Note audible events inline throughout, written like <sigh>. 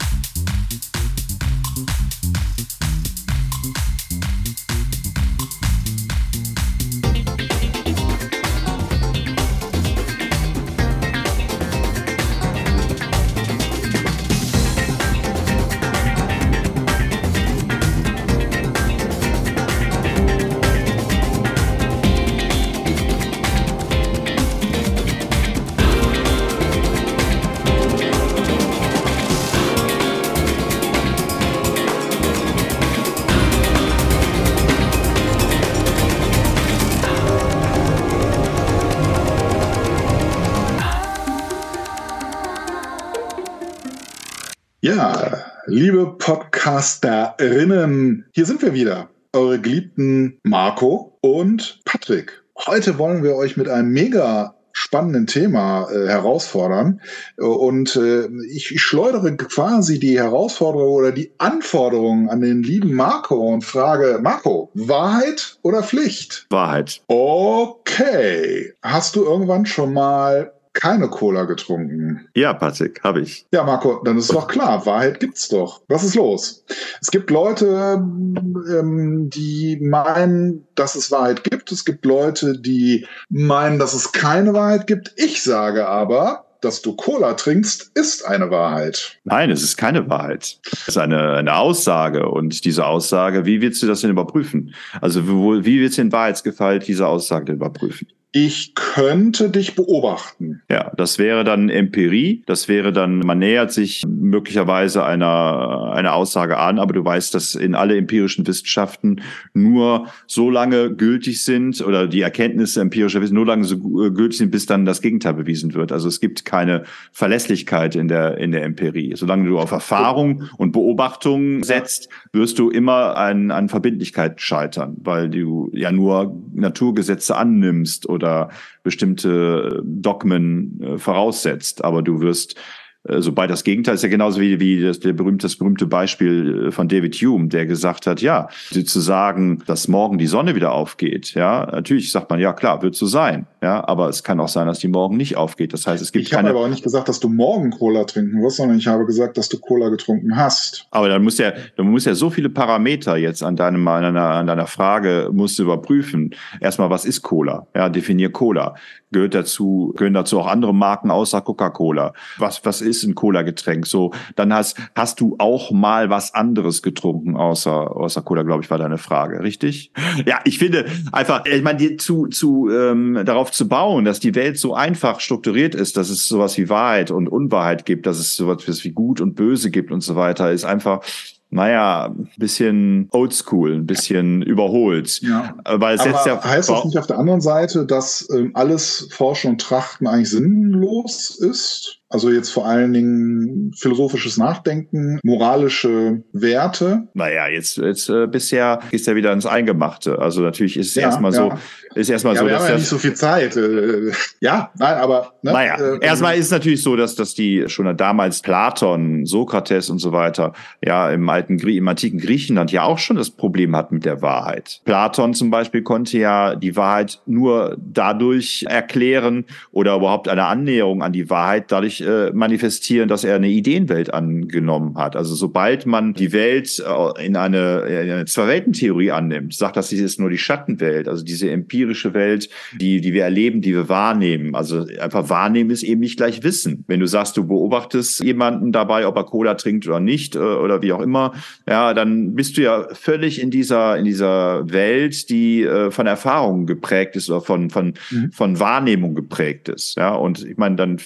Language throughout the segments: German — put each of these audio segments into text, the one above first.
Ja, liebe Podcasterinnen, hier sind wir wieder. Eure geliebten Marco und Patrick. Heute wollen wir euch mit einem mega spannenden Thema äh, herausfordern. Und äh, ich, ich schleudere quasi die Herausforderung oder die Anforderungen an den lieben Marco und frage, Marco, Wahrheit oder Pflicht? Wahrheit. Okay. Hast du irgendwann schon mal keine Cola getrunken. Ja, Patrick, habe ich. Ja, Marco, dann ist doch klar, Wahrheit gibt's doch. Was ist los? Es gibt Leute, ähm, die meinen, dass es Wahrheit gibt. Es gibt Leute, die meinen, dass es keine Wahrheit gibt. Ich sage aber, dass du Cola trinkst, ist eine Wahrheit. Nein, es ist keine Wahrheit. Es ist eine, eine Aussage. Und diese Aussage, wie willst du das denn überprüfen? Also wie, wie willst du den Wahrheitsgehalt dieser Aussage denn überprüfen? Ich könnte dich beobachten. Ja, das wäre dann Empirie. Das wäre dann, man nähert sich möglicherweise einer, einer Aussage an, aber du weißt, dass in alle empirischen Wissenschaften nur so lange gültig sind oder die Erkenntnisse empirischer Wissen nur lange so gültig sind, bis dann das Gegenteil bewiesen wird. Also es gibt keine Verlässlichkeit in der, in der Empirie. Solange du auf Erfahrung und Beobachtung setzt, wirst du immer an, an Verbindlichkeit scheitern, weil du ja nur Naturgesetze annimmst oder oder bestimmte Dogmen äh, voraussetzt. Aber du wirst sobald das Gegenteil ist ja genauso wie, wie das, der berühmte, das berühmte Beispiel äh, von David Hume, der gesagt hat, ja, zu sagen, dass morgen die Sonne wieder aufgeht, ja, natürlich sagt man, ja klar, wird so sein, ja, aber es kann auch sein, dass die morgen nicht aufgeht. Das heißt, es gibt ich keine. Ich habe aber auch nicht gesagt, dass du morgen Cola trinken wirst, sondern ich habe gesagt, dass du Cola getrunken hast. Aber dann muss ja, dann muss ja so viele Parameter jetzt an deinem, an deiner, an deiner Frage musst du überprüfen. Erstmal, was ist Cola? Ja, definier Cola. Gehört dazu, gehören dazu auch andere Marken außer Coca-Cola? Was, was ist ein Cola-Getränk. So, dann hast, hast du auch mal was anderes getrunken, außer, außer Cola, glaube ich, war deine Frage, richtig? Ja, ich finde einfach, ich meine, zu, zu, ähm, darauf zu bauen, dass die Welt so einfach strukturiert ist, dass es sowas wie Wahrheit und Unwahrheit gibt, dass es sowas wie gut und böse gibt und so weiter, ist einfach naja, ein bisschen oldschool, ein bisschen überholt. Ja. Weil es jetzt ja heißt das nicht auf der anderen Seite, dass ähm, alles Forschen und Trachten eigentlich sinnlos ist? Also jetzt vor allen Dingen philosophisches Nachdenken, moralische Werte. Naja, jetzt, jetzt äh, bisher ist ja wieder ins Eingemachte. Also natürlich ist es ja, erstmal ja. so, ist erstmal ja, so, wir dass haben ja nicht so viel Zeit. Äh, ja, nein, aber. Ne, naja, äh, erstmal ist es natürlich so, dass, dass die schon damals Platon, Sokrates und so weiter, ja, im alten im antiken Griechenland ja auch schon das Problem hat mit der Wahrheit. Platon zum Beispiel konnte ja die Wahrheit nur dadurch erklären oder überhaupt eine Annäherung an die Wahrheit dadurch äh, manifestieren, dass er eine Ideenwelt angenommen hat. Also sobald man die Welt äh, in eine, in eine Zwei-Welten-Theorie annimmt, sagt, dass sie ist nur die Schattenwelt, also diese empirische Welt, die, die wir erleben, die wir wahrnehmen. Also einfach wahrnehmen ist eben nicht gleich Wissen. Wenn du sagst, du beobachtest jemanden dabei, ob er Cola trinkt oder nicht äh, oder wie auch immer, ja, dann bist du ja völlig in dieser, in dieser Welt, die äh, von Erfahrungen geprägt ist oder von, von, mhm. von Wahrnehmung geprägt ist. Ja, und ich meine, dann,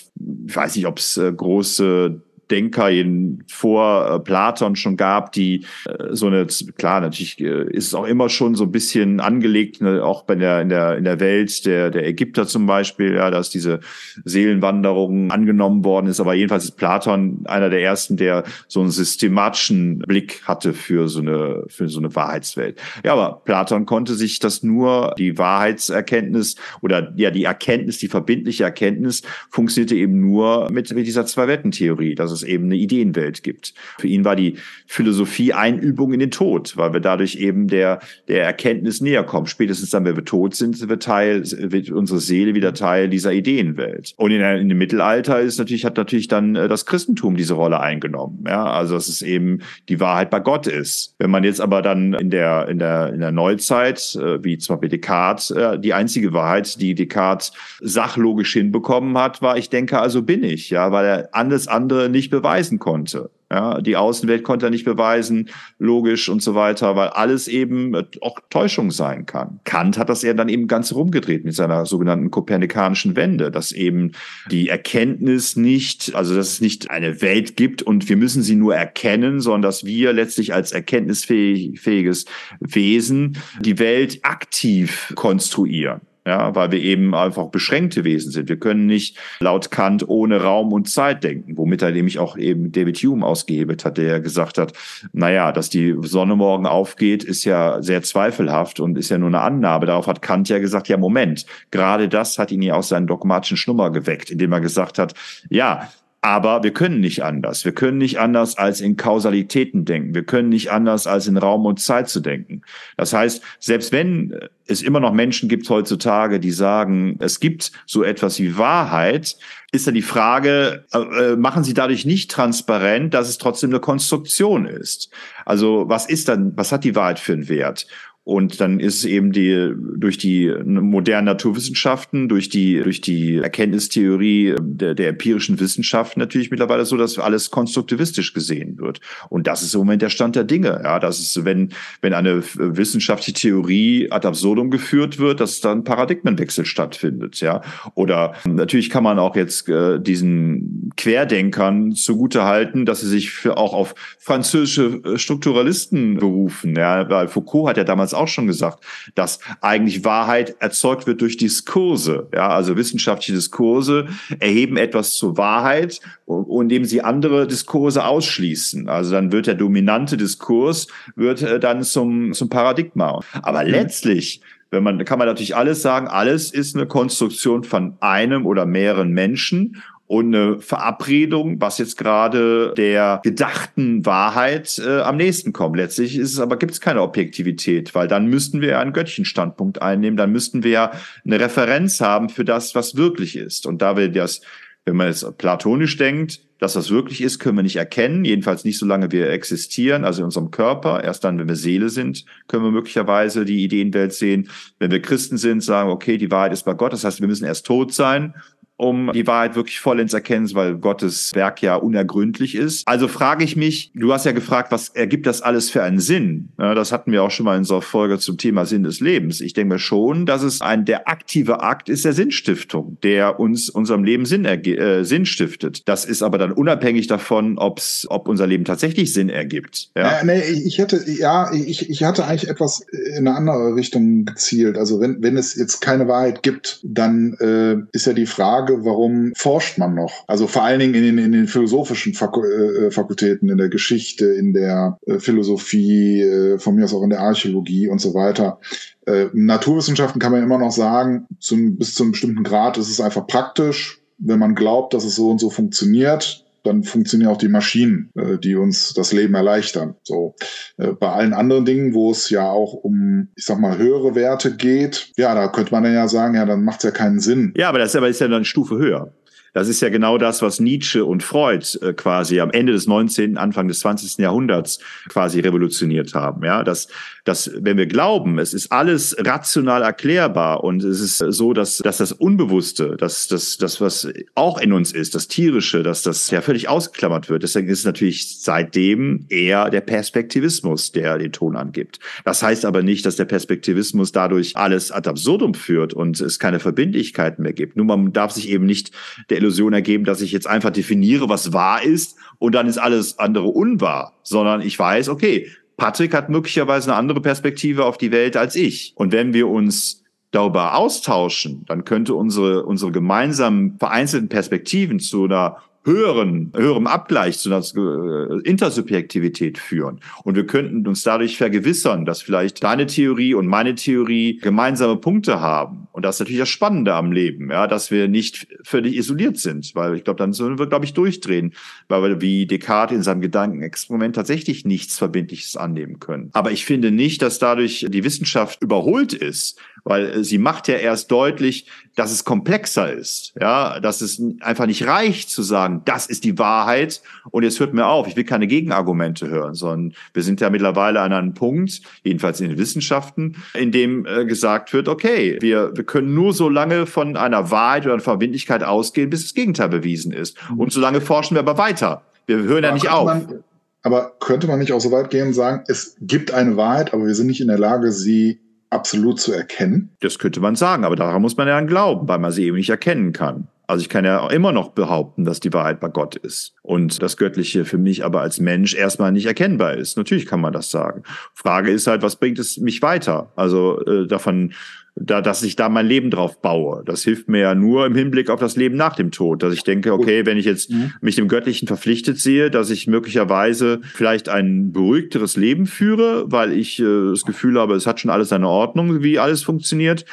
ich weiß nicht, ob es äh, große Denker in, vor äh, Platon schon gab, die äh, so eine, klar, natürlich äh, ist es auch immer schon so ein bisschen angelegt, ne, auch bei der, in der, in der Welt der, der Ägypter zum Beispiel, ja, dass diese Seelenwanderung angenommen worden ist. Aber jedenfalls ist Platon einer der ersten, der so einen systematischen Blick hatte für so eine, für so eine Wahrheitswelt. Ja, aber Platon konnte sich das nur, die Wahrheitserkenntnis oder ja, die Erkenntnis, die verbindliche Erkenntnis funktionierte eben nur mit, mit dieser Zwei-Welten-Theorie. Das es eben eine Ideenwelt gibt. Für ihn war die Philosophie Einübung in den Tod, weil wir dadurch eben der, der Erkenntnis näher kommen. Spätestens dann, wenn wir tot sind, sind wir Teil, wird unsere Seele wieder Teil dieser Ideenwelt. Und in, in dem Mittelalter ist natürlich, hat natürlich dann äh, das Christentum diese Rolle eingenommen. Ja, also dass es eben die Wahrheit bei Gott ist. Wenn man jetzt aber dann in der, in der, in der Neuzeit, äh, wie zum Beispiel Descartes, äh, die einzige Wahrheit, die Descartes sachlogisch hinbekommen hat, war, ich denke, also bin ich, ja, weil er alles andere nicht beweisen konnte. Ja, die Außenwelt konnte er nicht beweisen, logisch und so weiter, weil alles eben auch Täuschung sein kann. Kant hat das ja dann eben ganz rumgedreht mit seiner sogenannten kopernikanischen Wende, dass eben die Erkenntnis nicht, also dass es nicht eine Welt gibt und wir müssen sie nur erkennen, sondern dass wir letztlich als erkenntnisfähiges Wesen die Welt aktiv konstruieren ja, weil wir eben einfach beschränkte Wesen sind. Wir können nicht laut Kant ohne Raum und Zeit denken, womit er nämlich auch eben David Hume ausgehebelt hat, der gesagt hat, naja, dass die Sonne morgen aufgeht, ist ja sehr zweifelhaft und ist ja nur eine Annahme. Darauf hat Kant ja gesagt, ja, Moment, gerade das hat ihn ja aus seinen dogmatischen Schnummer geweckt, indem er gesagt hat, ja, aber wir können nicht anders. Wir können nicht anders als in Kausalitäten denken. Wir können nicht anders als in Raum und Zeit zu denken. Das heißt, selbst wenn es immer noch Menschen gibt heutzutage, die sagen, es gibt so etwas wie Wahrheit, ist ja die Frage, äh, äh machen sie dadurch nicht transparent, dass es trotzdem eine Konstruktion ist? Also was ist dann, was hat die Wahrheit für einen Wert? Und dann ist eben die, durch die modernen Naturwissenschaften, durch die, durch die Erkenntnistheorie der, der empirischen Wissenschaften natürlich mittlerweile so, dass alles konstruktivistisch gesehen wird. Und das ist im Moment der Stand der Dinge. Ja, das ist, wenn, wenn eine wissenschaftliche Theorie ad absurdum geführt wird, dass dann Paradigmenwechsel stattfindet. Ja, oder natürlich kann man auch jetzt äh, diesen Querdenkern zugute halten, dass sie sich für auch auf französische äh, Strukturalisten berufen. Ja, weil Foucault hat ja damals auch schon gesagt, dass eigentlich Wahrheit erzeugt wird durch Diskurse. Ja, also wissenschaftliche Diskurse erheben etwas zur Wahrheit, indem sie andere Diskurse ausschließen. Also dann wird der dominante Diskurs wird äh, dann zum, zum Paradigma. Aber mhm. letztlich wenn man, kann man natürlich alles sagen, alles ist eine Konstruktion von einem oder mehreren Menschen und eine Verabredung, was jetzt gerade der gedachten Wahrheit äh, am nächsten kommt. Letztlich ist es aber gibt es keine Objektivität, weil dann müssten wir ja einen Göttchenstandpunkt einnehmen, dann müssten wir ja eine Referenz haben für das, was wirklich ist. Und da wir das, wenn man jetzt platonisch denkt, dass das wirklich ist, können wir nicht erkennen, jedenfalls nicht solange wir existieren, also in unserem Körper. Erst dann, wenn wir Seele sind, können wir möglicherweise die Ideenwelt sehen. Wenn wir Christen sind, sagen, okay, die Wahrheit ist bei Gott, das heißt, wir müssen erst tot sein um die Wahrheit wirklich vollends erkennen, weil Gottes Werk ja unergründlich ist. Also frage ich mich, du hast ja gefragt, was ergibt das alles für einen Sinn? Das hatten wir auch schon mal in unserer Folge zum Thema Sinn des Lebens. Ich denke mir schon, dass es ein der aktive Akt ist der Sinnstiftung, der uns unserem Leben Sinn, äh, Sinn stiftet. Das ist aber dann unabhängig davon, ob's, ob unser Leben tatsächlich Sinn ergibt. Ja, äh, nee, ich hätte, ja, ich, ich hatte eigentlich etwas in eine andere Richtung gezielt. Also wenn, wenn es jetzt keine Wahrheit gibt, dann äh, ist ja die Frage, Frage, warum forscht man noch? Also vor allen Dingen in den, in den philosophischen Faku äh, Fakultäten, in der Geschichte, in der äh, Philosophie, äh, von mir aus auch in der Archäologie und so weiter. Äh, Naturwissenschaften kann man immer noch sagen, zum, bis zu einem bestimmten Grad ist es einfach praktisch. Wenn man glaubt, dass es so und so funktioniert, dann funktionieren auch die Maschinen, äh, die uns das Leben erleichtern. So äh, bei allen anderen Dingen, wo es ja auch um, ich sag mal, höhere Werte geht, ja, da könnte man dann ja sagen, ja, dann macht es ja keinen Sinn. Ja, aber das ist, ja dann eine Stufe höher. Das ist ja genau das, was Nietzsche und Freud äh, quasi am Ende des 19., Anfang des 20. Jahrhunderts quasi revolutioniert haben. Ja, dass, dass, wenn wir glauben, es ist alles rational erklärbar und es ist so, dass, dass das Unbewusste, dass das, das, was auch in uns ist, das Tierische, dass das ja völlig ausgeklammert wird. Deswegen ist es natürlich seitdem eher der Perspektivismus, der den Ton angibt. Das heißt aber nicht, dass der Perspektivismus dadurch alles ad absurdum führt und es keine Verbindlichkeiten mehr gibt. Nur man darf sich eben nicht der Illusion ergeben, dass ich jetzt einfach definiere, was wahr ist und dann ist alles andere unwahr, sondern ich weiß, okay, Patrick hat möglicherweise eine andere Perspektive auf die Welt als ich. Und wenn wir uns darüber austauschen, dann könnte unsere, unsere gemeinsamen vereinzelten Perspektiven zu einer höheren, höherem Abgleich zu einer äh, Intersubjektivität führen. Und wir könnten uns dadurch vergewissern, dass vielleicht deine Theorie und meine Theorie gemeinsame Punkte haben Und das ist natürlich das Spannende am Leben, ja, dass wir nicht völlig isoliert sind, weil ich glaube, dann sollen wir, glaube ich, durchdrehen, weil wir wie Descartes in seinem Gedankenexperiment tatsächlich nichts Verbindliches annehmen können. Aber ich finde nicht, dass dadurch die Wissenschaft überholt ist, weil sie macht ja erst deutlich, dass es komplexer ist, ja, dass es einfach nicht reicht zu sagen, das ist die Wahrheit und jetzt hört mir auf, ich will keine Gegenargumente hören, sondern wir sind ja mittlerweile an einem Punkt, jedenfalls in den Wissenschaften, in dem äh, gesagt wird, okay, wir, wir können nur so lange von einer Wahrheit oder einer Verbindlichkeit ausgehen, bis das Gegenteil bewiesen ist. Mhm. Und so lange forschen wir aber weiter. Wir hören aber ja nicht auf. Man, aber könnte man nicht auch so weit gehen und sagen, es gibt eine Wahrheit, aber wir sind nicht in der Lage, sie absolut zu erkennen? Das könnte man sagen, aber daran muss man ja dann glauben, weil man sie eben nicht erkennen kann. Also ich kann ja immer noch behaupten, dass die Wahrheit bei Gott ist und das Göttliche für mich aber als Mensch erstmal nicht erkennbar ist. Natürlich kann man das sagen. Frage ist halt, was bringt es mich weiter? Also äh, davon da, dass ich da mein Leben drauf baue. Das hilft mir ja nur im Hinblick auf das Leben nach dem Tod, dass ich denke, okay, wenn ich jetzt mhm. mich dem Göttlichen verpflichtet sehe, dass ich möglicherweise vielleicht ein beruhigteres Leben führe, weil ich äh, das Gefühl habe, es hat schon alles seine Ordnung, wie alles funktioniert.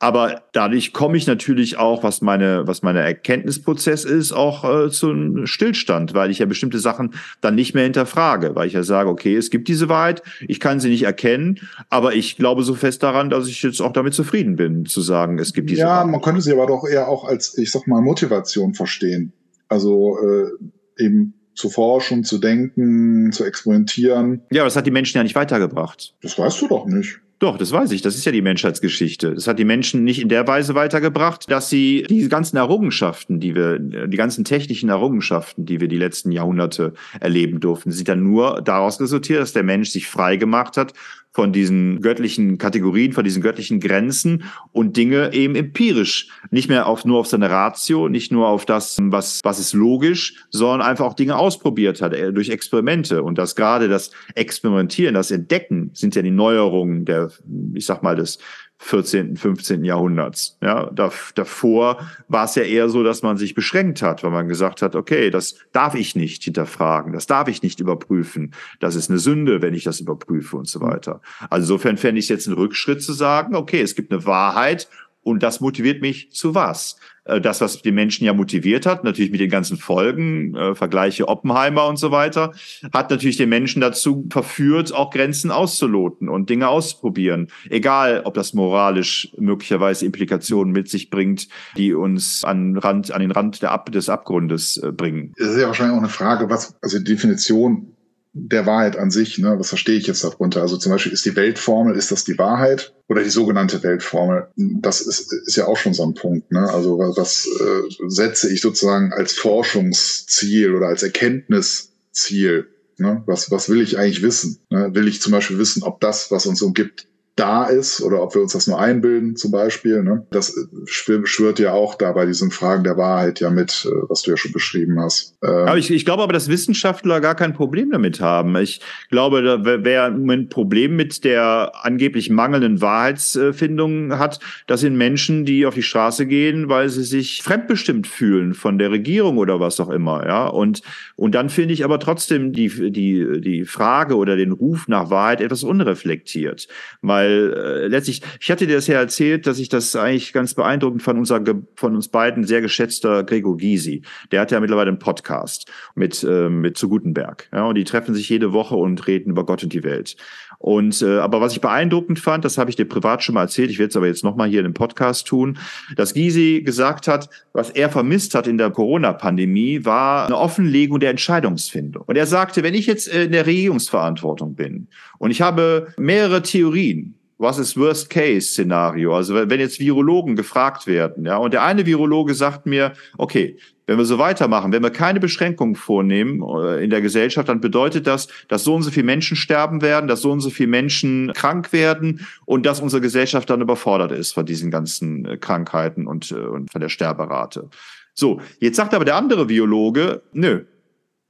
Aber dadurch komme ich natürlich auch, was meine, was meine Erkenntnisprozess ist, auch äh, zu einem Stillstand, weil ich ja bestimmte Sachen dann nicht mehr hinterfrage, weil ich ja sage, okay, es gibt diese Wahrheit, ich kann sie nicht erkennen, aber ich glaube so fest daran, dass ich jetzt auch damit zufrieden zufrieden bin, zu sagen, es gibt diese. Ja, man könnte sie aber doch eher auch als, ich sag mal, Motivation verstehen. Also äh, eben zu forschen, zu denken, zu experimentieren. Ja, aber das hat die Menschen ja nicht weitergebracht. Das weißt du doch nicht. Doch, das weiß ich. Das ist ja die Menschheitsgeschichte. Das hat die Menschen nicht in der Weise weitergebracht, dass sie diese ganzen Errungenschaften, die wir, die ganzen technischen Errungenschaften, die wir die letzten Jahrhunderte erleben durften, sind dann nur daraus resultiert, dass der Mensch sich frei gemacht hat von diesen göttlichen Kategorien, von diesen göttlichen Grenzen und Dinge eben empirisch. Nicht mehr auf, nur auf seine Ratio, nicht nur auf das, was, was ist logisch, sondern einfach auch Dinge ausprobiert hat äh, durch Experimente. Und das gerade das Experimentieren, das Entdecken sind ja die Neuerungen der, ich sag mal, des 14., 15. Jahrhunderts. Ja, davor war es ja eher so, dass man sich beschränkt hat, weil man gesagt hat, okay, das darf ich nicht hinterfragen, das darf ich nicht überprüfen, das ist eine Sünde, wenn ich das überprüfe und so weiter. Also insofern fände ich es jetzt einen Rückschritt zu sagen, okay, es gibt eine Wahrheit und das motiviert mich zu was? Äh, das, was die Menschen ja motiviert hat, natürlich mit den ganzen Folgen, äh, Vergleiche Oppenheimer und so weiter, hat natürlich den Menschen dazu verführt, auch Grenzen auszuloten und Dinge auszuprobieren. Egal, ob das moralisch möglicherweise Implikationen mit sich bringt, die uns an, Rand, an den Rand Ab des Abgrundes äh, bringen. Es ist ja wahrscheinlich auch eine Frage, was, also die Definition der Wahrheit an sich, ne? was verstehe ich jetzt darunter? Also zum Beispiel ist die Weltformel, ist das die Wahrheit oder die sogenannte Weltformel? Das ist, ist ja auch schon so ein Punkt. Ne? Also was äh, setze ich sozusagen als Forschungsziel oder als Erkenntnisziel? Ne? Was, was will ich eigentlich wissen? Ne? Will ich zum Beispiel wissen, ob das, was uns umgibt, da ist oder ob wir uns das nur einbilden zum Beispiel. Ne? Das schwirrt ja auch da bei diesen Fragen der Wahrheit ja mit, äh, was du ja schon beschrieben hast. Ähm aber ich, ich glaube aber, dass Wissenschaftler gar kein Problem damit haben. Ich glaube, da wer ein Problem mit der angeblich mangelnden Wahrheitsfindung hat, das sind Menschen, die auf die Straße gehen, weil sie sich fremdbestimmt fühlen von der Regierung oder was auch immer. Ja? Und, und dann finde ich aber trotzdem die, die, die Frage oder den Ruf nach Wahrheit etwas unreflektiert. Weil weil äh, letztlich, ich hatte dir das ja erzählt, dass ich das eigentlich ganz beeindruckend von unser, von uns beiden sehr geschätzter Gregor Gysi. Der hat ja mittlerweile einen Podcast mit, äh, mit zu Gutenberg. Ja, und die treffen sich jede Woche und reden über Gott und die Welt. Und äh, aber was ich beeindruckend fand, das habe ich dir privat schon mal erzählt, ich werde es aber jetzt nochmal hier in dem Podcast tun, dass Gysi gesagt hat, was er vermisst hat in der Corona-Pandemie, war eine Offenlegung der Entscheidungsfindung. Und er sagte, wenn ich jetzt in der Regierungsverantwortung bin und ich habe mehrere Theorien, was ist Worst-Case-Szenario? Also wenn jetzt Virologen gefragt werden, ja, und der eine Virologe sagt mir, okay, wenn wir so weitermachen, wenn wir keine Beschränkungen vornehmen äh, in der Gesellschaft, dann bedeutet das, dass so und so viele Menschen sterben werden, dass so und so viele Menschen krank werden und dass unsere Gesellschaft dann überfordert ist von diesen ganzen äh, Krankheiten und, äh, und von der Sterberate. So, jetzt sagt aber der andere Biologe, nö,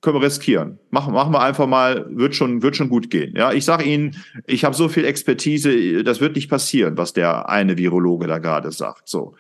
können wir riskieren. Machen, machen wir einfach mal, wird schon, wird schon gut gehen. Ja, ich sage Ihnen, ich habe so viel Expertise, das wird nicht passieren, was der eine Virologe da gerade sagt. So.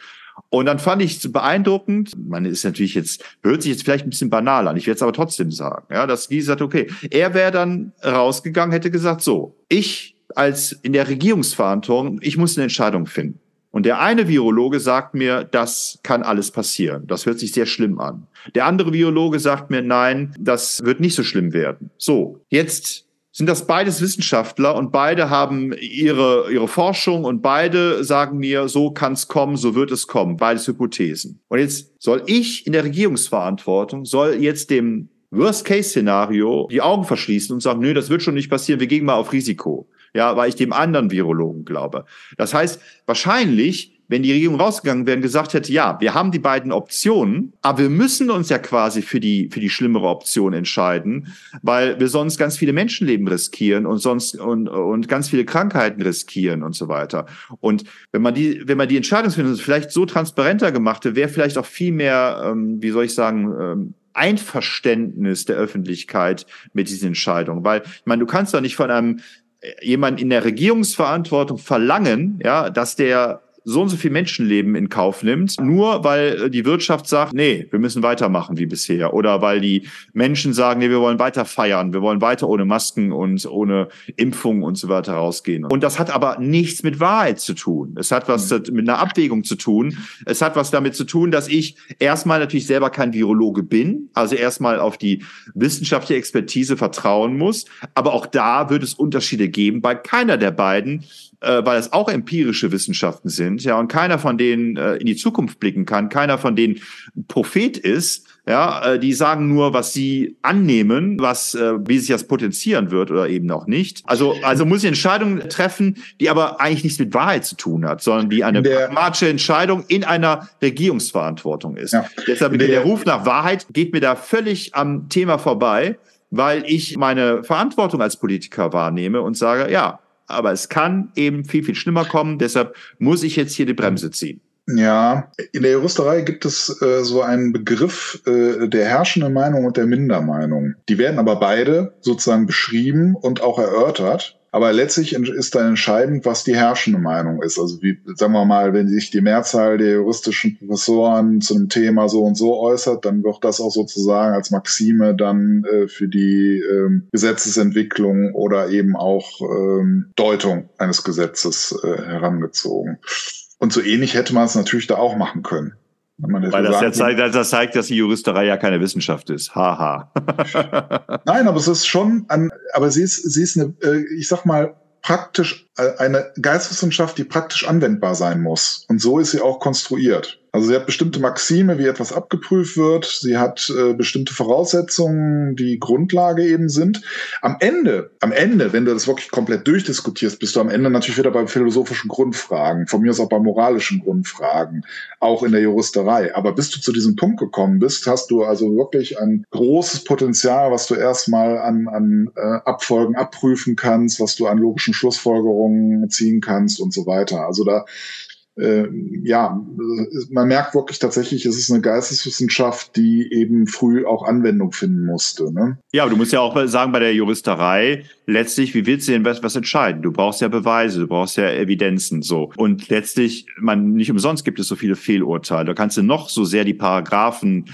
Und dann fand ich es beeindruckend, man ist natürlich jetzt, hört sich jetzt vielleicht ein bisschen banal an, ich werde es aber trotzdem sagen, ja, dass Guy sagt, okay, er wäre dann rausgegangen, hätte gesagt, so, ich als in der Regierungsverantwortung, ich muss eine Entscheidung finden. Und der eine Virologe sagt mir, das kann alles passieren. Das hört sich sehr schlimm an. Der andere Virologe sagt mir, nein, das wird nicht so schlimm werden. So, jetzt sind das beides Wissenschaftler und beide haben ihre, ihre Forschung und beide sagen mir, so kann es kommen, so wird es kommen. Beides Hypothesen. Und jetzt soll ich in der Regierungsverantwortung, soll jetzt dem Worst-Case-Szenario die Augen verschließen und sagen, nö, das wird schon nicht passieren, wir gehen mal auf Risiko. Ja, weil ich dem anderen Virologen glaube. Das heißt, wahrscheinlich wenn die Regierung rausgegangen wäre und gesagt hätte, ja, wir haben die beiden Optionen, aber wir müssen uns ja quasi für die, für die schlimmere Option entscheiden, weil wir sonst ganz viele Menschenleben riskieren und sonst, und, und ganz viele Krankheiten riskieren und so weiter. Und wenn man die, wenn man die Entscheidungsfindung vielleicht so transparenter gemacht hätte, wäre vielleicht auch viel mehr, ähm, wie soll ich sagen, ähm, Einverständnis der Öffentlichkeit mit diesen Entscheidungen. Weil, ich meine, du kannst doch nicht von einem äh, jemand in der Regierungsverantwortung verlangen, ja, dass der so und so viel Menschenleben in Kauf nimmt, nur weil äh, die Wirtschaft sagt, nee, wir müssen weitermachen wie bisher. Oder weil die Menschen sagen, nee, wir wollen weiter feiern, wir wollen weiter ohne Masken und ohne Impfung und so weiter rausgehen. Und das hat aber nichts mit Wahrheit zu tun. Es hat was mhm. mit einer Abwägung zu tun. Es hat was damit zu tun, dass ich erstmal natürlich selber kein Virologe bin, also erstmal auf die wissenschaftliche Expertise vertrauen muss. Aber auch da wird es Unterschiede geben. Bei keiner der beiden äh, weil es auch empirische Wissenschaften sind, ja, und keiner von denen äh, in die Zukunft blicken kann, keiner von denen Prophet ist, ja, äh, die sagen nur, was sie annehmen, was, äh, wie sich das potenzieren wird oder eben auch nicht. Also, also muss ich Entscheidungen treffen, die aber eigentlich nichts mit Wahrheit zu tun hat, sondern die eine der, pragmatische Entscheidung in einer Regierungsverantwortung ist. Ja, Deshalb der, der Ruf nach Wahrheit geht mir da völlig am Thema vorbei, weil ich meine Verantwortung als Politiker wahrnehme und sage, ja, aber es kann eben viel, viel schlimmer kommen. Deshalb muss ich jetzt hier die Bremse ziehen. Ja, in der Juristerei gibt es äh, so einen Begriff äh, der herrschenden Meinung und der Mindermeinung. Die werden aber beide sozusagen beschrieben und auch erörtert. Aber letztlich ist dann entscheidend, was die herrschende Meinung ist. Also wie, sagen wir mal, wenn sich die Mehrzahl der juristischen Professoren zu einem Thema so und so äußert, dann wird das auch sozusagen als Maxime dann äh, für die ähm, Gesetzesentwicklung oder eben auch ähm, Deutung eines Gesetzes äh, herangezogen. Und so ähnlich hätte man es natürlich da auch machen können. Weil das ja zeigt, das zeigt, dass die Juristerei ja keine Wissenschaft ist. Haha. <laughs> Nein, aber es ist schon an, aber sie ist, sie ist eine, äh, ich sag mal, praktisch äh, eine Geisteswissenschaft, die praktisch anwendbar sein muss. Und so ist sie auch konstruiert. Also sie hat bestimmte Maxime, wie etwas abgeprüft wird. Sie hat äh, bestimmte Voraussetzungen, die Grundlage eben sind. Am Ende, am Ende, wenn du das wirklich komplett durchdiskutierst, bist du am Ende natürlich wieder bei philosophischen Grundfragen. Von mir aus auch bei moralischen Grundfragen. Auch in der Juristerei. Aber bis du zu diesem Punkt gekommen bist, hast du also wirklich ein großes Potenzial, was du erstmal an, an äh, Abfolgen abprüfen kannst, was du an logischen Schlussfolgerungen ziehen kannst und so weiter. Also da ja, man merkt wirklich tatsächlich, es ist eine Geisteswissenschaft, die eben früh auch Anwendung finden musste. Ne? Ja, aber du musst ja auch sagen, bei der Juristerei, letztlich, wie willst du denn was, was entscheiden? Du brauchst ja Beweise, du brauchst ja Evidenzen, so. Und letztlich, man, nicht umsonst gibt es so viele Fehlurteile. Da kannst du noch so sehr die Paragraphen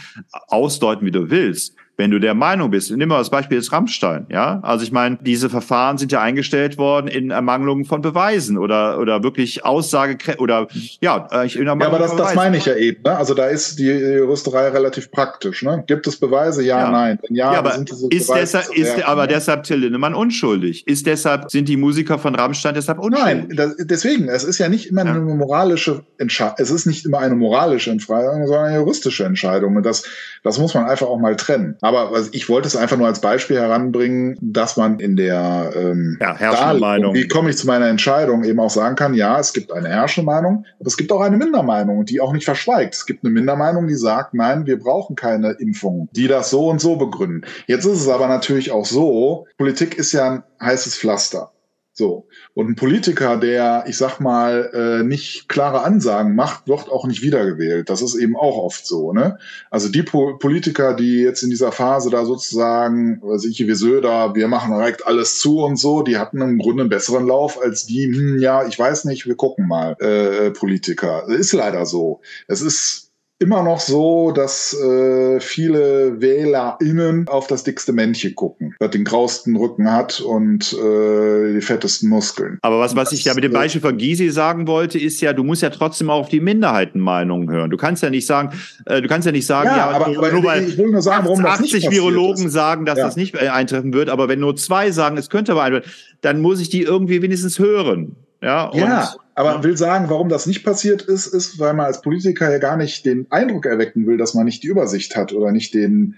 ausdeuten, wie du willst wenn du der Meinung bist, nimm mal das Beispiel des Rammstein, ja. Also ich meine, diese Verfahren sind ja eingestellt worden in Ermangelung von Beweisen oder, oder wirklich Aussage oder ja, ich in Ermangelung Ja, aber das, das meine ich ja eben, ne? Also da ist die Juristerei relativ praktisch, ne? Gibt es Beweise? Ja, ja. nein. Wenn ja, ja aber sind diese ist deshalb, ist, aber deshalb Till Lindemann unschuldig. Ist deshalb, sind die Musiker von Rammstein deshalb unschuldig? Nein, das, deswegen, es ist ja nicht immer ja. eine moralische Entscheidung, es ist nicht immer eine moralische Entscheidung, sondern eine juristische Entscheidung. Und das, das muss man einfach auch mal trennen. Aber also ich wollte es einfach nur als Beispiel heranbringen, dass man in der ähm, ja, Meinung. Wie komme ich zu meiner Entscheidung eben auch sagen kann, ja, es gibt eine herrschende Meinung, aber es gibt auch eine Mindermeinung, die auch nicht verschweigt. Es gibt eine Mindermeinung, die sagt, nein, wir brauchen keine Impfung, die das so und so begründen. Jetzt ist es aber natürlich auch so, Politik ist ja ein heißes Pflaster. So. Und ein Politiker, der, ich sag mal, äh, nicht klare Ansagen macht, wird auch nicht wiedergewählt. Das ist eben auch oft so, ne? Also die po Politiker, die jetzt in dieser Phase da sozusagen, weiß ich, wie Söder, wir machen direkt alles zu und so, die hatten im Grunde einen besseren Lauf als die, hm, ja, ich weiß nicht, wir gucken mal, äh, Politiker. Ist leider so. Es ist immer noch so, dass äh, viele WählerInnen auf das dickste Männchen gucken, das den grausten Rücken hat und äh, die fettesten Muskeln. Aber was, was das, ich ja mit dem Beispiel von Gysi sagen wollte, ist ja, du musst ja trotzdem auch auf die Minderheitenmeinungen hören. Du kannst ja nicht sagen, äh, du kannst ja nicht sagen, ja, ja aber, nur, aber nur weil ich will nur sagen, warum 80 das nicht Virologen ist. sagen, dass ja. das nicht eintreffen wird, aber wenn nur zwei sagen, es könnte aber eintreffen, dann muss ich die irgendwie wenigstens hören. Ja, ja aber ja. will sagen, warum das nicht passiert ist, ist, weil man als Politiker ja gar nicht den Eindruck erwecken will, dass man nicht die Übersicht hat oder nicht den,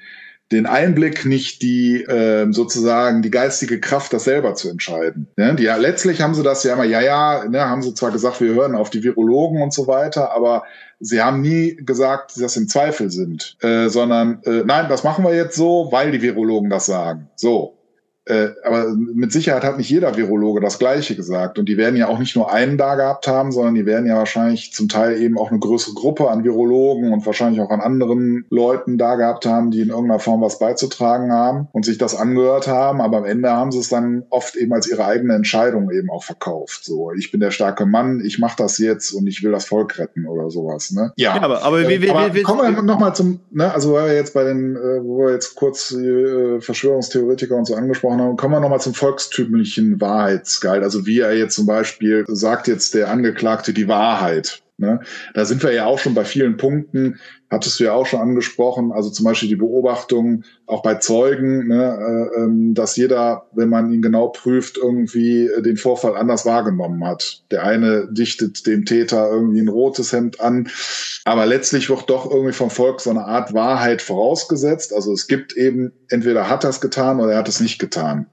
den Einblick, nicht die äh, sozusagen die geistige Kraft, das selber zu entscheiden. Ja, die, ja, letztlich haben sie das ja immer, ja, ja, ne, haben sie zwar gesagt, wir hören auf die Virologen und so weiter, aber sie haben nie gesagt, dass das im Zweifel sind, äh, sondern äh, nein, das machen wir jetzt so, weil die Virologen das sagen. So. Äh, aber mit Sicherheit hat nicht jeder Virologe das Gleiche gesagt. Und die werden ja auch nicht nur einen da gehabt haben, sondern die werden ja wahrscheinlich zum Teil eben auch eine größere Gruppe an Virologen und wahrscheinlich auch an anderen Leuten da gehabt haben, die in irgendeiner Form was beizutragen haben und sich das angehört haben. Aber am Ende haben sie es dann oft eben als ihre eigene Entscheidung eben auch verkauft. So, ich bin der starke Mann, ich mache das jetzt und ich will das Volk retten oder sowas. Ne? Ja, ja aber, aber, äh, wie, wie, aber wie, kommen wir nochmal zum, ne, also weil wir jetzt bei den, äh, wo wir jetzt kurz äh, Verschwörungstheoretiker und so angesprochen gesprochen haben, kommen wir nochmal zum volkstümlichen Wahrheitsgehalt. Also wie er jetzt zum Beispiel sagt jetzt der Angeklagte die Wahrheit. Ne? Da sind wir ja auch schon bei vielen Punkten, hattest du ja auch schon angesprochen, also zum Beispiel die Beobachtung auch bei Zeugen, ne, äh, ähm, dass jeder, wenn man ihn genau prüft, irgendwie den Vorfall anders wahrgenommen hat. Der eine dichtet dem Täter irgendwie ein rotes Hemd an, aber letztlich wird doch irgendwie vom Volk so eine Art Wahrheit vorausgesetzt. Also es gibt eben, entweder hat er es getan oder er hat es nicht getan.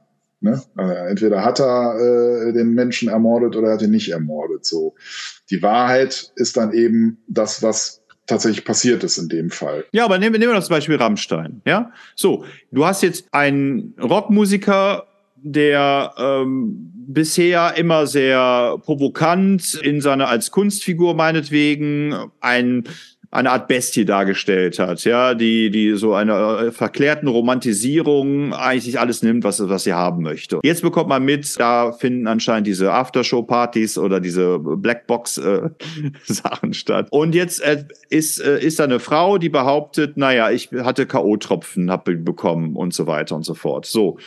Ne? Also entweder hat er äh, den Menschen ermordet oder er hat ihn nicht ermordet. So. Die Wahrheit ist dann eben das, was tatsächlich passiert ist in dem Fall. Ja, aber nehmen, nehmen wir das Beispiel Rammstein. Ja, so, du hast jetzt einen Rockmusiker, der ähm, bisher immer sehr provokant in seiner als Kunstfigur meinetwegen ein eine Art Bestie dargestellt hat, ja, die, die so eine äh, verklärten Romantisierung eigentlich alles nimmt, was, was sie haben möchte. Jetzt bekommt man mit, da finden anscheinend diese Aftershow-Partys oder diese Blackbox-Sachen äh, <laughs> statt. Und jetzt äh, ist, äh, ist da eine Frau, die behauptet, naja, ich hatte K.O.-Tropfen, hab bekommen und so weiter und so fort. So.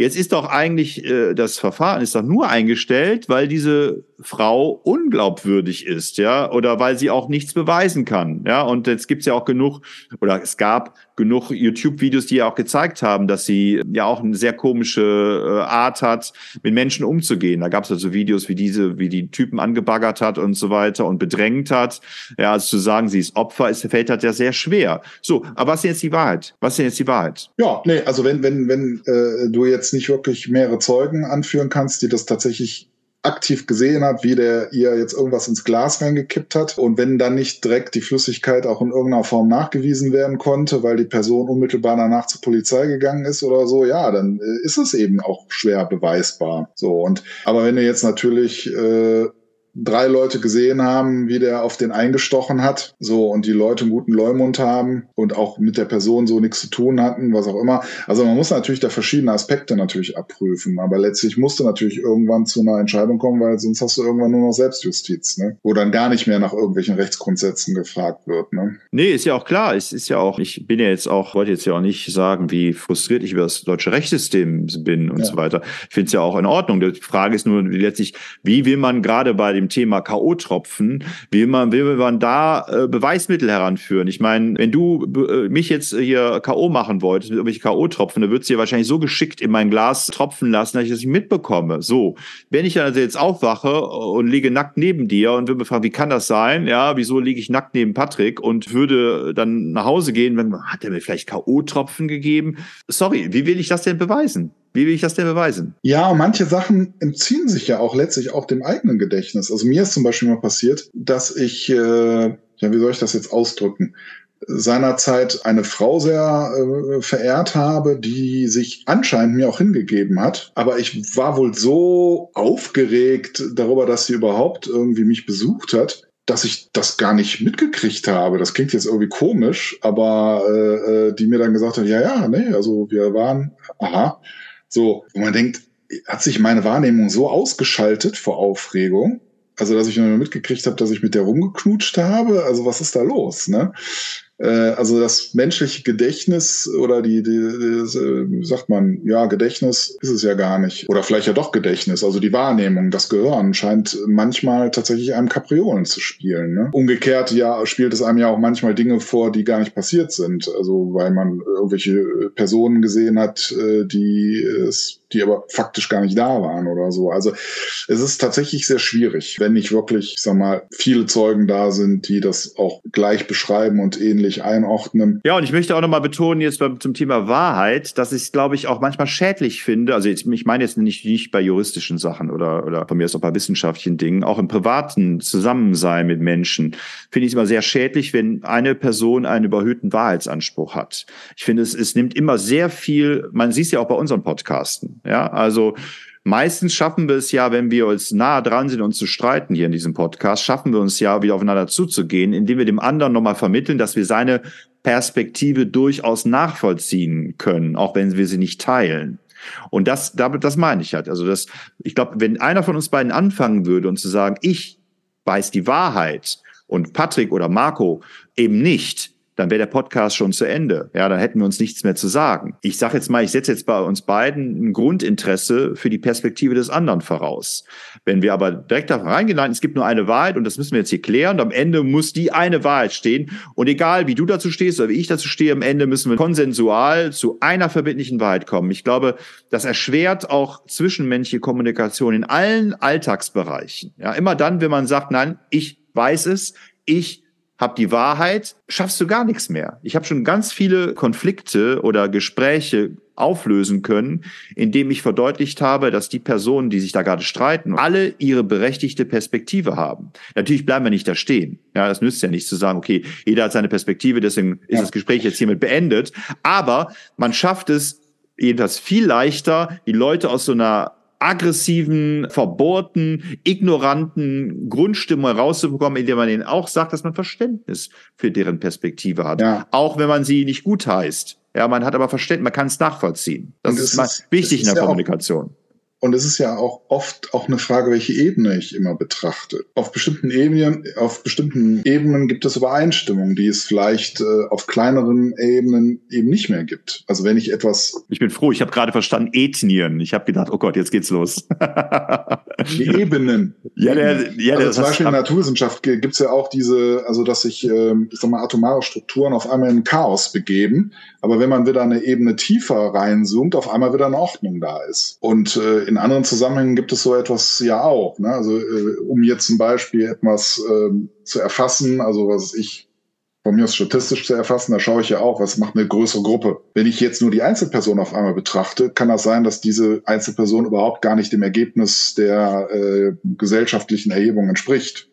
Jetzt ist doch eigentlich äh, das Verfahren ist doch nur eingestellt, weil diese Frau unglaubwürdig ist, ja, oder weil sie auch nichts beweisen kann, ja. Und jetzt gibt's ja auch genug, oder es gab genug YouTube-Videos, die ja auch gezeigt haben, dass sie ja auch eine sehr komische äh, Art hat, mit Menschen umzugehen. Da gab's also Videos, wie diese, wie die Typen angebaggert hat und so weiter und bedrängt hat. Ja, also zu sagen, sie ist Opfer, ist, fällt halt ja sehr schwer. So, aber was ist jetzt die Wahrheit? Was ist jetzt die Wahrheit? Ja, nee, also wenn, wenn, wenn äh, du jetzt nicht wirklich mehrere Zeugen anführen kannst, die das tatsächlich aktiv gesehen hat, wie der ihr jetzt irgendwas ins Glas reingekippt hat. Und wenn dann nicht direkt die Flüssigkeit auch in irgendeiner Form nachgewiesen werden konnte, weil die Person unmittelbar danach zur Polizei gegangen ist oder so, ja, dann äh, ist es eben auch schwer beweisbar. So und aber wenn du jetzt natürlich äh, drei Leute gesehen haben, wie der auf den eingestochen hat, so und die Leute einen guten Leumund haben und auch mit der Person so nichts zu tun hatten, was auch immer. Also man muss natürlich da verschiedene Aspekte natürlich abprüfen, aber letztlich musst du natürlich irgendwann zu einer Entscheidung kommen, weil sonst hast du irgendwann nur noch Selbstjustiz, ne? Wo dann gar nicht mehr nach irgendwelchen Rechtsgrundsätzen gefragt wird, ne? Nee, ist ja auch klar, es ist ja auch, ich bin ja jetzt auch, wollte jetzt ja auch nicht sagen, wie frustriert ich über das deutsche Rechtssystem bin und ja. so weiter. Ich finde es ja auch in Ordnung. Die Frage ist nur letztlich, wie will man gerade bei dem Thema K.O.-Tropfen, wie man, will man da äh, Beweismittel heranführen? Ich meine, wenn du äh, mich jetzt hier K.O. machen wolltest, mit irgendwelchen K.O.-Tropfen, dann würdest du dir wahrscheinlich so geschickt in mein Glas tropfen lassen, dass ich das nicht mitbekomme. So. Wenn ich dann also jetzt aufwache und liege nackt neben dir und würde mich fragen, wie kann das sein? Ja, wieso liege ich nackt neben Patrick und würde dann nach Hause gehen, wenn, hat er mir vielleicht K.O.-Tropfen gegeben? Sorry, wie will ich das denn beweisen? Wie will ich das denn beweisen? Ja, manche Sachen entziehen sich ja auch letztlich auch dem eigenen Gedächtnis. Also mir ist zum Beispiel mal passiert, dass ich, äh, ja, wie soll ich das jetzt ausdrücken? seinerzeit eine Frau sehr äh, verehrt habe, die sich anscheinend mir auch hingegeben hat. Aber ich war wohl so aufgeregt darüber, dass sie überhaupt irgendwie mich besucht hat, dass ich das gar nicht mitgekriegt habe. Das klingt jetzt irgendwie komisch, aber äh, äh die mir dann gesagt hat, ja, ja, nee, also wir waren, aha, so, wo man denkt, hat sich meine Wahrnehmung so ausgeschaltet vor Aufregung, Also, dass ich nur mitgekriegt habe, dass ich mit der rumgeknutscht habe. Also, was ist da los? Ne? Äh, also das menschliche Gedächtnis oder die, die, die, wie sagt man, ja, Gedächtnis ist es ja gar nicht. Oder vielleicht ja doch Gedächtnis. Also die Wahrnehmung, das Gehirn scheint manchmal tatsächlich einem Kapriolen zu spielen. Ne? Umgekehrt ja spielt es einem ja auch manchmal Dinge vor, die gar nicht passiert sind. Also weil man irgendwelche Personen gesehen hat, äh, die es die aber faktisch gar nicht da waren oder so. Also es ist tatsächlich sehr schwierig, wenn nicht wirklich, ich sag mal, viele Zeugen da sind, die das auch gleich beschreiben und ähnlich einordnen. Ja, und ich möchte auch nochmal betonen jetzt zum Thema Wahrheit, dass ich glaube ich auch manchmal schädlich finde. Also jetzt, ich meine jetzt nicht, nicht bei juristischen Sachen oder, oder von mir aus auch bei wissenschaftlichen Dingen, auch im privaten Zusammensein mit Menschen finde ich es immer sehr schädlich, wenn eine Person einen überhöhten Wahrheitsanspruch hat. Ich finde, es, es nimmt immer sehr viel, man sieht es ja auch bei unseren Podcasten. Ja, also meistens schaffen wir es ja, wenn wir uns nah dran sind, uns zu streiten hier in diesem Podcast, schaffen wir uns ja wieder aufeinander zuzugehen, indem wir dem anderen nochmal vermitteln, dass wir seine Perspektive durchaus nachvollziehen können, auch wenn wir sie nicht teilen. Und das, das meine ich halt. Also das, ich glaube, wenn einer von uns beiden anfangen würde und zu sagen, ich weiß die Wahrheit und Patrick oder Marco eben nicht, dann wäre der Podcast schon zu Ende. Ja, dann hätten wir uns nichts mehr zu sagen. Ich sage jetzt mal, ich setze jetzt bei uns beiden ein Grundinteresse für die Perspektive des anderen voraus. Wenn wir aber direkt da reingehen, es gibt nur eine Wahrheit und das müssen wir jetzt hier klären und am Ende muss die eine Wahrheit stehen und egal wie du dazu stehst oder wie ich dazu stehe, am Ende müssen wir konsensual zu einer verbindlichen Wahrheit kommen. Ich glaube, das erschwert auch zwischenmenschliche Kommunikation in allen Alltagsbereichen. Ja, immer dann, wenn man sagt, nein, ich weiß es, ich hab die Wahrheit, schaffst du gar nichts mehr. Ich habe schon ganz viele Konflikte oder Gespräche auflösen können, indem ich verdeutlicht habe, dass die Personen, die sich da gerade streiten, alle ihre berechtigte Perspektive haben. Natürlich bleiben wir nicht da stehen. Ja, das nützt ja nicht zu sagen, okay, jeder hat seine Perspektive, deswegen ist das Gespräch jetzt hiermit beendet. Aber man schafft es jedenfalls viel leichter, die Leute aus so einer aggressiven, verbohrten, ignoranten Grundstimmung herauszubekommen, indem man ihnen auch sagt, dass man Verständnis für deren Perspektive hat. Ja. Auch wenn man sie nicht gut heißt. Ja, man hat aber Verständnis, man kann es nachvollziehen. Das ist, ist wichtig in der ja Kommunikation. Und es ist ja auch oft auch eine Frage, welche Ebene ich immer betrachte. Auf bestimmten Ebenen, auf bestimmten Ebenen gibt es Übereinstimmungen, die es vielleicht äh, auf kleineren Ebenen eben nicht mehr gibt. Also wenn ich etwas. Ich bin froh, ich habe gerade verstanden Ethnien. Ich habe gedacht, oh Gott, jetzt geht's los. <laughs> die Ebenen. Ja, der, ja, also zum Beispiel in der Naturwissenschaft gibt's ja auch diese, also dass sich, äh, ich sag mal, atomare Strukturen auf einmal in Chaos begeben. Aber wenn man wieder eine Ebene tiefer reinzoomt, auf einmal wieder eine Ordnung da ist. Und äh, in anderen Zusammenhängen gibt es so etwas ja auch. Ne? Also äh, um jetzt zum Beispiel etwas äh, zu erfassen, also was ich von mir aus statistisch zu erfassen, da schaue ich ja auch, was macht eine größere Gruppe. Wenn ich jetzt nur die Einzelperson auf einmal betrachte, kann das sein, dass diese Einzelperson überhaupt gar nicht dem Ergebnis der äh, gesellschaftlichen Erhebung entspricht.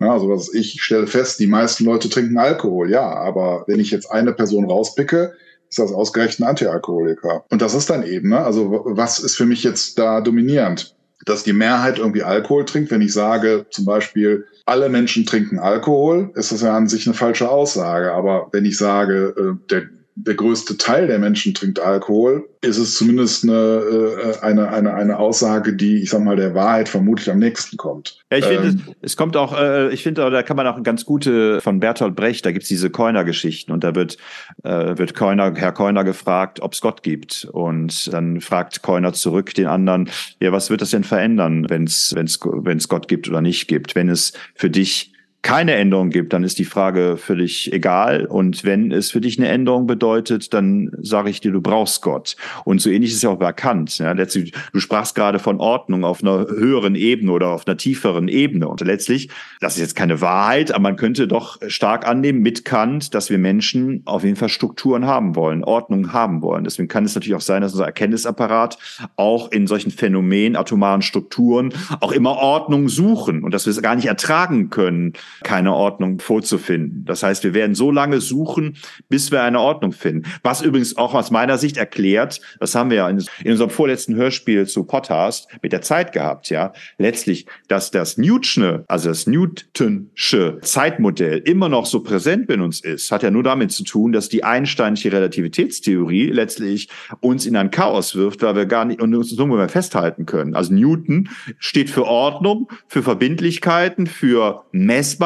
Ja, also was ich stelle fest, die meisten Leute trinken Alkohol, ja, aber wenn ich jetzt eine Person rauspicke, ist das ausgerechnet ein Antialkoholiker. Und das ist dann eben, ne? also was ist für mich jetzt da dominierend? Dass die Mehrheit irgendwie Alkohol trinkt, wenn ich sage, zum Beispiel, alle Menschen trinken Alkohol, ist das ja an sich eine falsche Aussage. Aber wenn ich sage, äh, der der größte Teil der Menschen trinkt Alkohol, ist es zumindest eine, äh, eine, eine, eine Aussage, die, ich sag mal, der Wahrheit vermutlich am nächsten kommt. Ja, ich finde, ähm, es, kommt auch, äh, ich finde, da kann man auch ganz gute von Bertolt Brecht, da gibt's diese Keuner-Geschichten und da wird, äh, wird Keuner, Herr Keuner gefragt, ob es Gott gibt. Und dann fragt Keuner zurück den anderen, ja, was wird das denn verändern, wenn es wenn's, wenn's Gott gibt oder nicht gibt? Wenn es für dich keine Änderung gibt, dann ist die Frage völlig egal. Und wenn es für dich eine Änderung bedeutet, dann sage ich dir, du brauchst Gott. Und so ähnlich ist es ja auch bekannt. Ja, letztlich, du sprachst gerade von Ordnung auf einer höheren Ebene oder auf einer tieferen Ebene. Und letztlich, das ist jetzt keine Wahrheit, aber man könnte doch stark annehmen mit Kant, dass wir Menschen auf jeden Fall Strukturen haben wollen, Ordnung haben wollen. Deswegen kann es natürlich auch sein, dass unser Erkenntnisapparat auch in solchen Phänomenen, atomaren Strukturen auch immer Ordnung suchen und dass wir es gar nicht ertragen können, keine Ordnung vorzufinden. Das heißt, wir werden so lange suchen, bis wir eine Ordnung finden. Was übrigens auch aus meiner Sicht erklärt, das haben wir ja in, unserem vorletzten Hörspiel zu Podcast mit der Zeit gehabt, ja, letztlich, dass das Newtonsche, also das Newtonsche Zeitmodell immer noch so präsent in uns ist, hat ja nur damit zu tun, dass die Einsteinische Relativitätstheorie letztlich uns in ein Chaos wirft, weil wir gar nicht und uns nirgendwo mehr festhalten können. Also Newton steht für Ordnung, für Verbindlichkeiten, für Messbarkeit,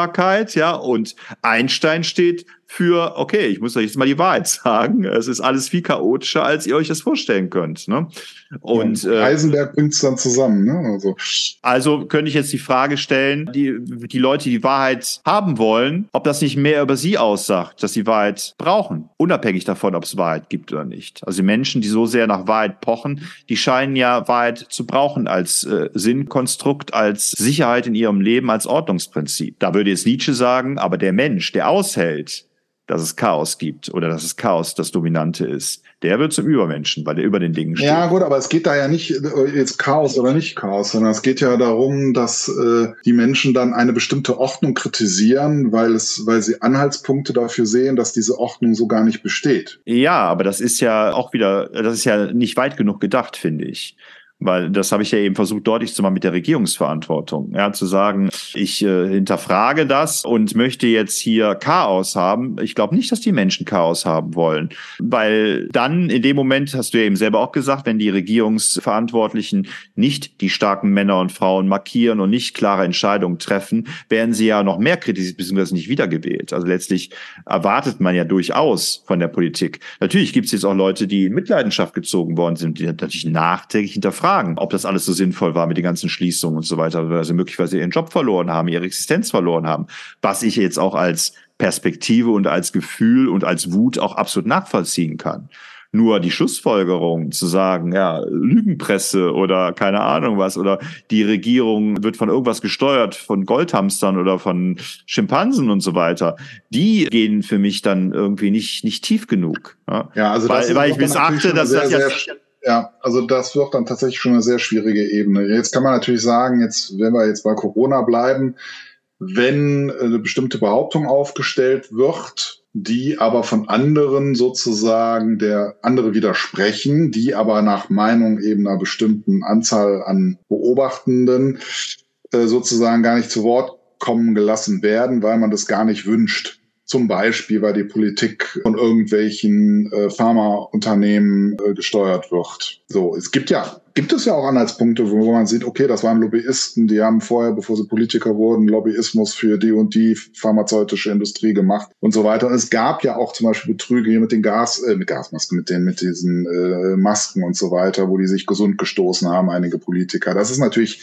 ja, und Einstein steht für, okay, ich muss euch jetzt mal die Wahrheit <laughs> sagen, es ist alles viel chaotischer, als ihr euch das vorstellen könnt. Ne? Und ja, Heisenberg äh, bringt es dann zusammen. Ne? Also. also könnte ich jetzt die Frage stellen, die, die Leute, die die Wahrheit haben wollen, ob das nicht mehr über sie aussagt, dass sie Wahrheit brauchen, unabhängig davon, ob es Wahrheit gibt oder nicht. Also die Menschen, die so sehr nach Wahrheit pochen, die scheinen ja Wahrheit zu brauchen als äh, Sinnkonstrukt, als Sicherheit in ihrem Leben, als Ordnungsprinzip. Da würde jetzt Nietzsche sagen, aber der Mensch, der aushält, dass es Chaos gibt oder dass es Chaos das Dominante ist. Der wird zum Übermenschen, weil der über den Dingen steht. Ja, gut, aber es geht da ja nicht äh, jetzt Chaos oder nicht Chaos, sondern es geht ja darum, dass äh, die Menschen dann eine bestimmte Ordnung kritisieren, weil es, weil sie Anhaltspunkte dafür sehen, dass diese Ordnung so gar nicht besteht. Ja, aber das ist ja auch wieder, das ist ja nicht weit genug gedacht, finde ich. Weil das habe ich ja eben versucht deutlich zu machen mit der Regierungsverantwortung. Ja, zu sagen, ich äh, hinterfrage das und möchte jetzt hier Chaos haben. Ich glaube nicht, dass die Menschen Chaos haben wollen. Weil dann in dem Moment, hast du ja eben selber auch gesagt, wenn die Regierungsverantwortlichen nicht die starken Männer und Frauen markieren und nicht klare Entscheidungen treffen, werden sie ja noch mehr kritisiert bzw. nicht wiedergewählt. Also letztlich erwartet man ja durchaus von der Politik. Natürlich gibt es jetzt auch Leute, die in Mitleidenschaft gezogen worden sind, die natürlich nachträglich hinterfragen hinterfragen, ob das alles so sinnvoll war mit den ganzen Schließungen und so weiter, weil sie möglicherweise ihren Job verloren haben, ihre Existenz verloren haben, was ich jetzt auch als Perspektive und als Gefühl und als Wut auch absolut nachvollziehen kann. Nur die Schlussfolgerung zu sagen, ja, Lügenpresse oder keine Ahnung was, oder die Regierung wird von irgendwas gesteuert, von Goldhamstern oder von Schimpansen und so weiter, die gehen für mich dann irgendwie nicht, nicht tief genug. Ja, ja also weil, weil ich missachte, dass sehr, das ja ja, also das wird dann tatsächlich schon eine sehr schwierige Ebene. Jetzt kann man natürlich sagen, jetzt, wenn wir jetzt bei Corona bleiben, wenn eine bestimmte Behauptung aufgestellt wird, die aber von anderen sozusagen der andere widersprechen, die aber nach Meinung eben einer bestimmten Anzahl an Beobachtenden äh, sozusagen gar nicht zu Wort kommen gelassen werden, weil man das gar nicht wünscht. Zum Beispiel, weil die Politik von irgendwelchen äh, Pharmaunternehmen äh, gesteuert wird. So, es gibt ja, gibt es ja auch Anhaltspunkte, wo man sieht, okay, das waren Lobbyisten, die haben vorher, bevor sie Politiker wurden, Lobbyismus für die und die pharmazeutische Industrie gemacht und so weiter. Und es gab ja auch zum Beispiel Betrüge hier mit den Gas, äh, mit Gasmasken, mit den, mit diesen äh, Masken und so weiter, wo die sich gesund gestoßen haben, einige Politiker. Das ist natürlich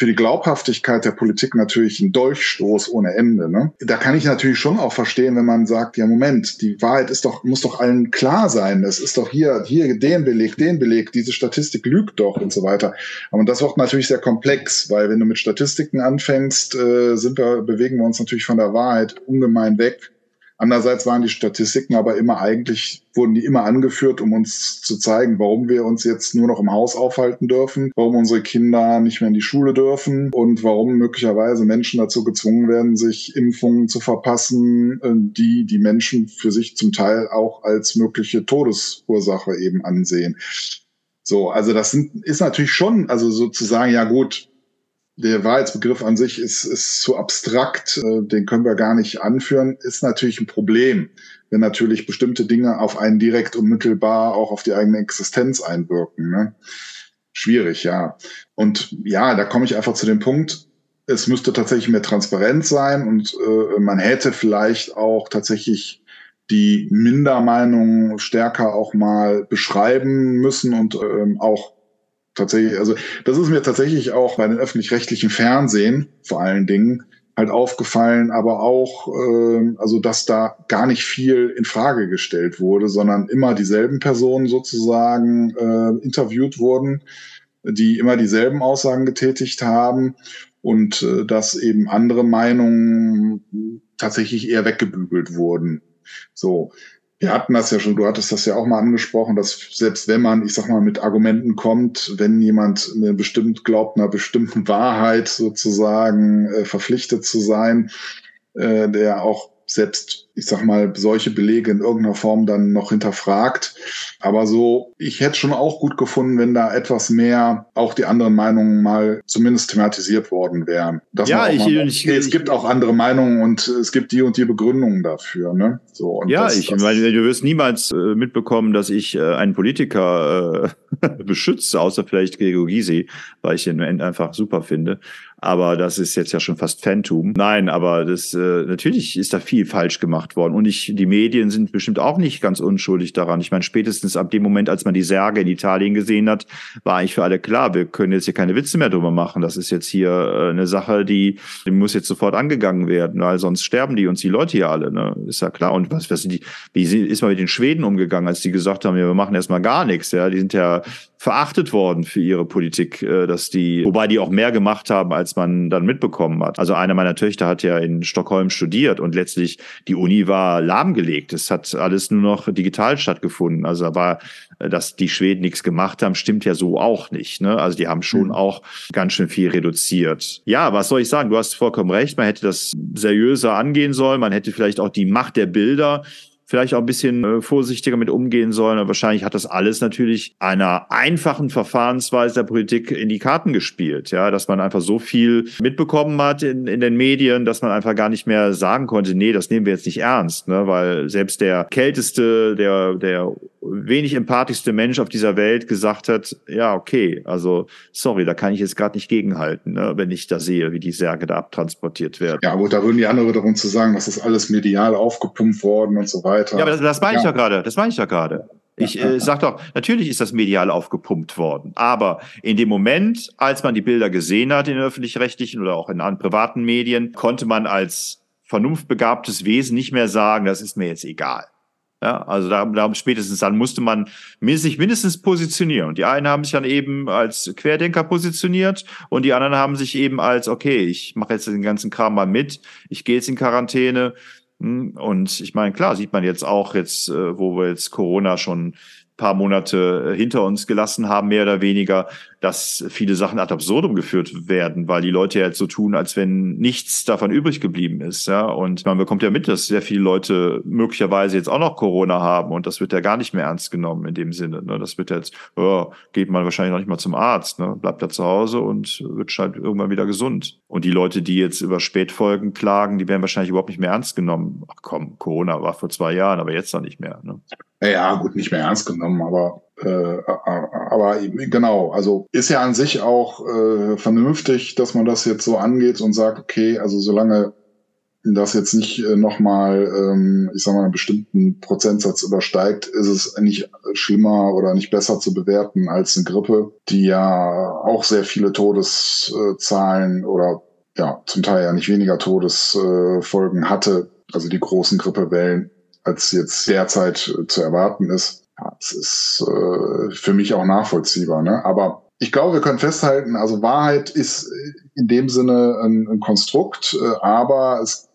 für die Glaubhaftigkeit der Politik natürlich ein Dolchstoß ohne Ende. Ne? Da kann ich natürlich schon auch verstehen, wenn man sagt, ja Moment, die Wahrheit ist doch, muss doch allen klar sein. Es ist doch hier, hier den Beleg, den Beleg, diese Statistik lügt doch und so weiter. Aber das wird natürlich sehr komplex, weil wenn du mit Statistiken anfängst, äh, sind wir, bewegen wir uns natürlich von der Wahrheit ungemein weg. Andererseits waren die Statistiken aber immer eigentlich, wurden die immer angeführt, um uns zu zeigen, warum wir uns jetzt nur noch im Haus aufhalten dürfen, warum unsere Kinder nicht mehr in die Schule dürfen und warum möglicherweise Menschen dazu gezwungen werden, sich Impfungen zu verpassen, äh, die die Menschen für sich zum Teil auch als mögliche Todesursache eben ansehen. So, also das sind, ist natürlich schon, also sozusagen, ja gut, der Wahrheitsbegriff an sich ist, ist zu abstrakt, äh, den können wir gar nicht anführen, ist natürlich ein Problem, wenn natürlich bestimmte Dinge auf einen direkt unmittelbar auch auf die eigene Existenz einwirken. Ne? Schwierig, ja. Und ja, da komme ich einfach zu dem Punkt, es müsste tatsächlich mehr transparent sein und äh, man hätte vielleicht auch tatsächlich die Mindermeinungen stärker auch mal beschreiben müssen und ähm, auch tatsächlich, also das ist mir tatsächlich auch bei den öffentlich-rechtlichen Fernsehen vor allen Dingen halt aufgefallen, aber auch, äh, also dass da gar nicht viel in Frage gestellt wurde, sondern immer dieselben Personen sozusagen äh, interviewt wurden, die immer dieselben Aussagen getätigt haben und äh, dass eben andere Meinungen tatsächlich eher weggebügelt wurden. So, Wir hatten das ja schon, du hattest das ja auch mal angesprochen, dass selbst wenn man, ich sag mal, mit Argumenten kommt, wenn jemand eine bestimmt glaubt, einer bestimmten Wahrheit sozusagen äh, verpflichtet zu sein, äh, der auch selbst, ich sag mal, solche Belege in irgendeiner Form dann noch hinterfragt. Aber so, ich hätte schon auch gut gefunden, wenn da etwas mehr auch die anderen Meinungen mal zumindest thematisiert worden wären. Dass ja, ich, mal, ich, okay, es gibt auch andere Meinungen und es gibt die und die Begründungen dafür. Ne? So, ja, das, ich das, meine, du wirst niemals äh, mitbekommen, dass ich äh, einen Politiker äh, <laughs> beschütze, außer vielleicht Gregor Gysi, weil ich ihn einfach super finde. Aber das ist jetzt ja schon fast Phantom. Nein, aber das äh, natürlich ist da viel falsch gemacht worden. Und ich, die Medien sind bestimmt auch nicht ganz unschuldig daran. Ich meine, spätestens ab dem Moment, als man die Särge in Italien gesehen hat, war eigentlich für alle klar, wir können jetzt hier keine Witze mehr drüber machen. Das ist jetzt hier äh, eine Sache, die, die muss jetzt sofort angegangen werden, weil sonst sterben die uns die Leute hier alle. Ne? Ist ja klar. Und was, was sind die, wie ist man mit den Schweden umgegangen, als die gesagt haben, ja, wir machen erstmal gar nichts. Ja, die sind ja verachtet worden für ihre Politik, äh, dass die, wobei die auch mehr gemacht haben, als man dann mitbekommen hat. Also eine meiner Töchter hat ja in Stockholm studiert und letztlich die Uni war lahmgelegt. Es hat alles nur noch digital stattgefunden. Also da war, äh, dass die Schweden nichts gemacht haben, stimmt ja so auch nicht. Ne? Also die haben schon mhm. auch ganz schön viel reduziert. Ja, was soll ich sagen? Du hast vollkommen recht. Man hätte das seriöser angehen sollen. Man hätte vielleicht auch die Macht der Bilder vielleicht auch ein bisschen äh, vorsichtiger mit umgehen sollen. Aber wahrscheinlich hat das alles natürlich einer einfachen Verfahrensweise der Politik in die Karten gespielt. Ja, dass man einfach so viel mitbekommen hat in, in den Medien, dass man einfach gar nicht mehr sagen konnte, nee, das nehmen wir jetzt nicht ernst, ne? weil selbst der kälteste, der, der wenig empathischste Mensch auf dieser Welt gesagt hat, ja, okay, also sorry, da kann ich jetzt gerade nicht gegenhalten, ne, wenn ich da sehe, wie die Särge da abtransportiert werden. Ja, aber da würden die anderen darum zu sagen, das ist alles medial aufgepumpt worden und so weiter. Ja, aber das, das meine ich ja gerade, das meine ich ja gerade. Ich äh, sage doch, natürlich ist das medial aufgepumpt worden, aber in dem Moment, als man die Bilder gesehen hat in öffentlich-rechtlichen oder auch in anderen privaten Medien, konnte man als vernunftbegabtes Wesen nicht mehr sagen, das ist mir jetzt egal. Ja, also da, da spätestens dann musste man sich mindestens positionieren. Und die einen haben sich dann eben als Querdenker positioniert und die anderen haben sich eben als, okay, ich mache jetzt den ganzen Kram mal mit, ich gehe jetzt in Quarantäne. Hm, und ich meine, klar, sieht man jetzt auch jetzt, äh, wo wir jetzt Corona schon paar Monate hinter uns gelassen haben, mehr oder weniger, dass viele Sachen ad absurdum geführt werden, weil die Leute ja jetzt so tun, als wenn nichts davon übrig geblieben ist. Ja? Und man bekommt ja mit, dass sehr viele Leute möglicherweise jetzt auch noch Corona haben und das wird ja gar nicht mehr ernst genommen in dem Sinne. Ne? Das wird jetzt, oh, geht man wahrscheinlich noch nicht mal zum Arzt, ne? bleibt da zu Hause und wird halt irgendwann wieder gesund. Und die Leute, die jetzt über Spätfolgen klagen, die werden wahrscheinlich überhaupt nicht mehr ernst genommen. Ach komm, Corona war vor zwei Jahren, aber jetzt noch nicht mehr. Ne? Ja, gut, nicht mehr ernst genommen, aber äh, aber genau, also ist ja an sich auch äh, vernünftig, dass man das jetzt so angeht und sagt, okay, also solange das jetzt nicht äh, nochmal, ähm, ich sag mal, einen bestimmten Prozentsatz übersteigt, ist es nicht schlimmer oder nicht besser zu bewerten als eine Grippe, die ja auch sehr viele Todeszahlen oder ja, zum Teil ja nicht weniger Todesfolgen hatte, also die großen Grippewellen als jetzt derzeit zu erwarten ist. Ja, es ist äh, für mich auch nachvollziehbar. Ne? Aber ich glaube, wir können festhalten, also Wahrheit ist in dem Sinne ein, ein Konstrukt, äh, aber es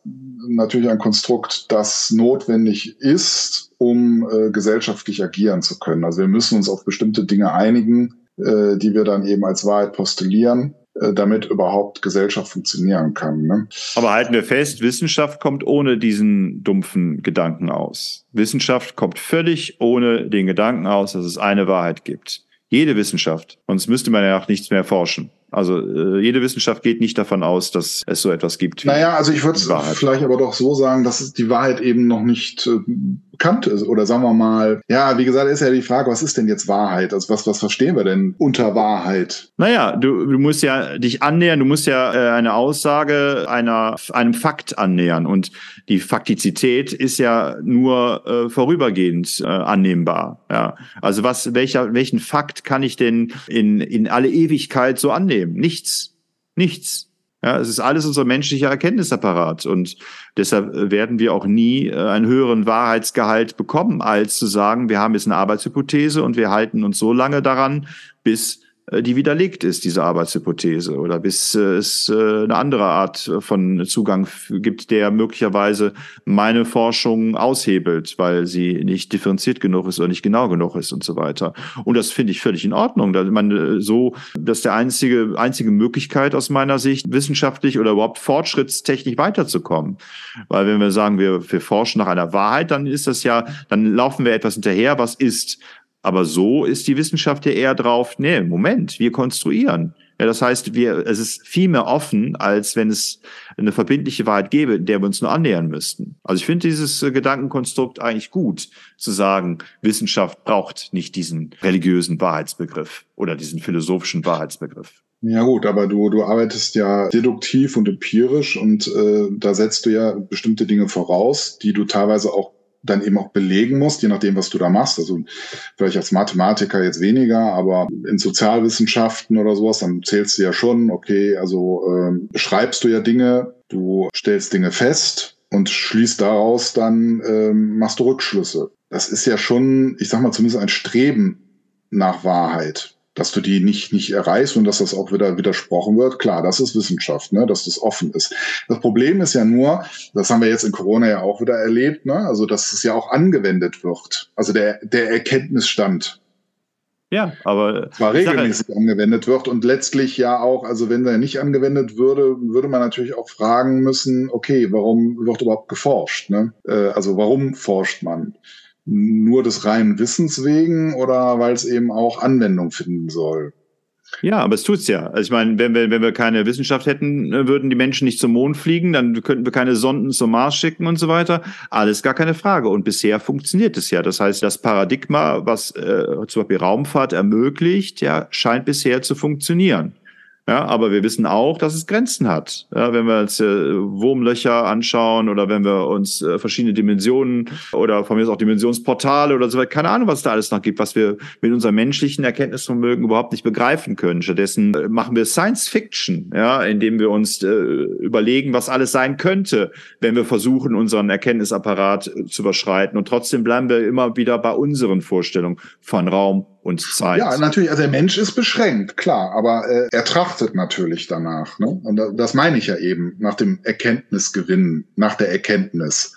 natürlich ein Konstrukt, das notwendig ist, um äh, gesellschaftlich agieren zu können. Also wir müssen uns auf bestimmte Dinge einigen, äh, die wir dann eben als Wahrheit postulieren. Äh, damit überhaupt Gesellschaft funktionieren kann. Ne? Aber halten wir fest, Wissenschaft kommt ohne diesen dumpfen Gedanken aus. Wissenschaft kommt völlig ohne den Gedanken aus, dass es eine Wahrheit gibt. Jede Wissenschaft, sonst müsste man ja auch nichts mehr forschen. Also äh, jede Wissenschaft geht nicht davon aus, dass es so etwas gibt. naja, also ich würde vielleicht aber doch so sagen, dass die Wahrheit eben noch nicht äh, bekannt ist. Oder sagen wir mal, ja, wie gesagt, ist ja die Frage, was ist denn jetzt Wahrheit? Also was, was verstehen wir denn unter Wahrheit? Naja, du, du musst ja dich annähern, du musst ja äh, eine Aussage einer, einem Fakt annähern. Und die Faktizität ist ja nur äh, vorübergehend äh, annehmbar. Ja. Also was, welcher, welchen Fakt kann ich denn in, in alle Ewigkeit so annehmen? Nichts. Nichts. Ja, es ist alles unser menschlicher Erkenntnisapparat und deshalb äh, werden wir auch nie äh, einen höheren Wahrheitsgehalt bekommen, als zu sagen, wir haben jetzt eine Arbeitshypothese und wir halten uns so lange daran, bis die widerlegt ist, diese Arbeitshypothese, oder bis äh, es äh, eine andere Art von Zugang gibt, der möglicherweise meine Forschung aushebelt, weil sie nicht differenziert genug ist oder nicht genau genug ist und so weiter. Und das finde ich völlig in Ordnung. Da man so, das ist der einzige einzige Möglichkeit aus meiner Sicht, wissenschaftlich oder überhaupt fortschrittstechnisch weiterzukommen. Weil wenn wir sagen, wir, wir forschen nach einer Wahrheit, dann ist das ja, dann laufen wir etwas hinterher, was ist. Aber so ist die Wissenschaft ja eher drauf, nee, Moment, wir konstruieren. Ja, das heißt, wir, es ist viel mehr offen, als wenn es eine verbindliche Wahrheit gäbe, der wir uns nur annähern müssten. Also ich finde dieses äh, Gedankenkonstrukt eigentlich gut, zu sagen, Wissenschaft braucht nicht diesen religiösen Wahrheitsbegriff oder diesen philosophischen Wahrheitsbegriff. Ja gut, aber du, du arbeitest ja deduktiv und empirisch und äh, da setzt du ja bestimmte Dinge voraus, die du teilweise auch dann eben auch belegen musst, je nachdem, was du da machst. Also vielleicht als Mathematiker jetzt weniger, aber in Sozialwissenschaften oder sowas, dann zählst du ja schon, okay, also ähm, schreibst du ja Dinge, du stellst Dinge fest und schließt daraus dann, ähm, machst du Rückschlüsse. Das ist ja schon, ich sag mal, zumindest ein Streben nach Wahrheit dass du die nicht, nicht erreichst und dass das auch wieder widersprochen wird. Klar, das ist Wissenschaft, ne, dass das offen ist. Das Problem ist ja nur, das haben wir jetzt in Corona ja auch wieder erlebt, ne, also dass es ja auch angewendet wird. Also der, der Erkenntnisstand. Ja, aber zwar regelmäßig Sache. angewendet wird und letztlich ja auch, also wenn der nicht angewendet würde, würde man natürlich auch fragen müssen, okay, warum wird überhaupt geforscht? Ne? Äh, also warum forscht man? Nur des reinen Wissens wegen oder weil es eben auch Anwendung finden soll? Ja, aber es tut's ja. Also ich meine, wenn wir, wenn wir keine Wissenschaft hätten, äh, würden die Menschen nicht zum Mond fliegen, dann könnten wir keine Sonden zum Mars schicken und so weiter. Alles gar keine Frage. Und bisher funktioniert es ja. Das heißt, das Paradigma, was äh, zum Beispiel Raumfahrt ermöglicht, ja, scheint bisher zu funktionieren. Ja, aber wir wissen auch, dass es Grenzen hat. Ja, wenn wir uns äh, Wurmlöcher anschauen oder wenn wir uns äh, verschiedene Dimensionen oder von mir aus auch Dimensionsportale oder so weiter, keine Ahnung, was da alles noch gibt, was wir mit unserem menschlichen Erkenntnisvermögen überhaupt nicht begreifen können. Stattdessen äh, machen wir Science Fiction, ja, indem wir uns äh, überlegen, was alles sein könnte, wenn wir versuchen, unseren Erkenntnisapparat äh, zu überschreiten. Und trotzdem bleiben wir immer wieder bei unseren Vorstellungen von Raum und Zeit. Ja, natürlich, also der Mensch ist beschränkt, klar, aber äh, er trachtet natürlich danach. Ne? Und das meine ich ja eben, nach dem Erkenntnisgewinn, nach der Erkenntnis.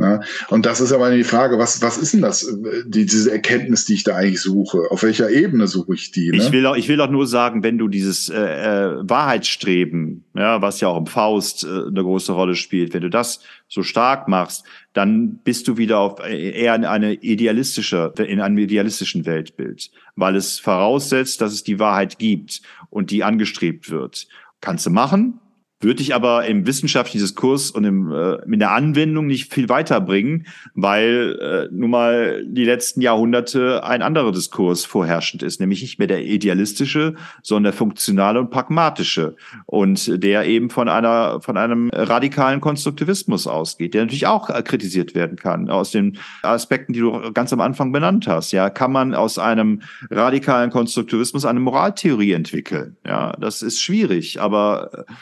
Ne? Und das ist aber die Frage, was, was ist denn das, die, diese Erkenntnis, die ich da eigentlich suche? Auf welcher Ebene suche ich die? Ne? Ich, will auch, ich will auch nur sagen, wenn du dieses äh, äh, Wahrheitsstreben, ja, was ja auch im Faust äh, eine große Rolle spielt, wenn du das so stark machst, dann bist du wieder auf äh, eher in eine idealistische, in einem idealistischen Weltbild, weil es voraussetzt, dass es die Wahrheit gibt und die angestrebt wird. Kannst du machen, würde ich aber im wissenschaftlichen Diskurs und im, äh, in der Anwendung nicht viel weiterbringen, weil äh, nun mal die letzten Jahrhunderte ein anderer Diskurs vorherrschend ist, nämlich nicht mehr der idealistische, sondern der funktionale und pragmatische und der eben von einer von einem radikalen Konstruktivismus ausgeht, der natürlich auch kritisiert werden kann aus den Aspekten, die du ganz am Anfang benannt hast. Ja, kann man aus einem radikalen Konstruktivismus eine Moraltheorie entwickeln? Ja, das ist schwierig, aber äh,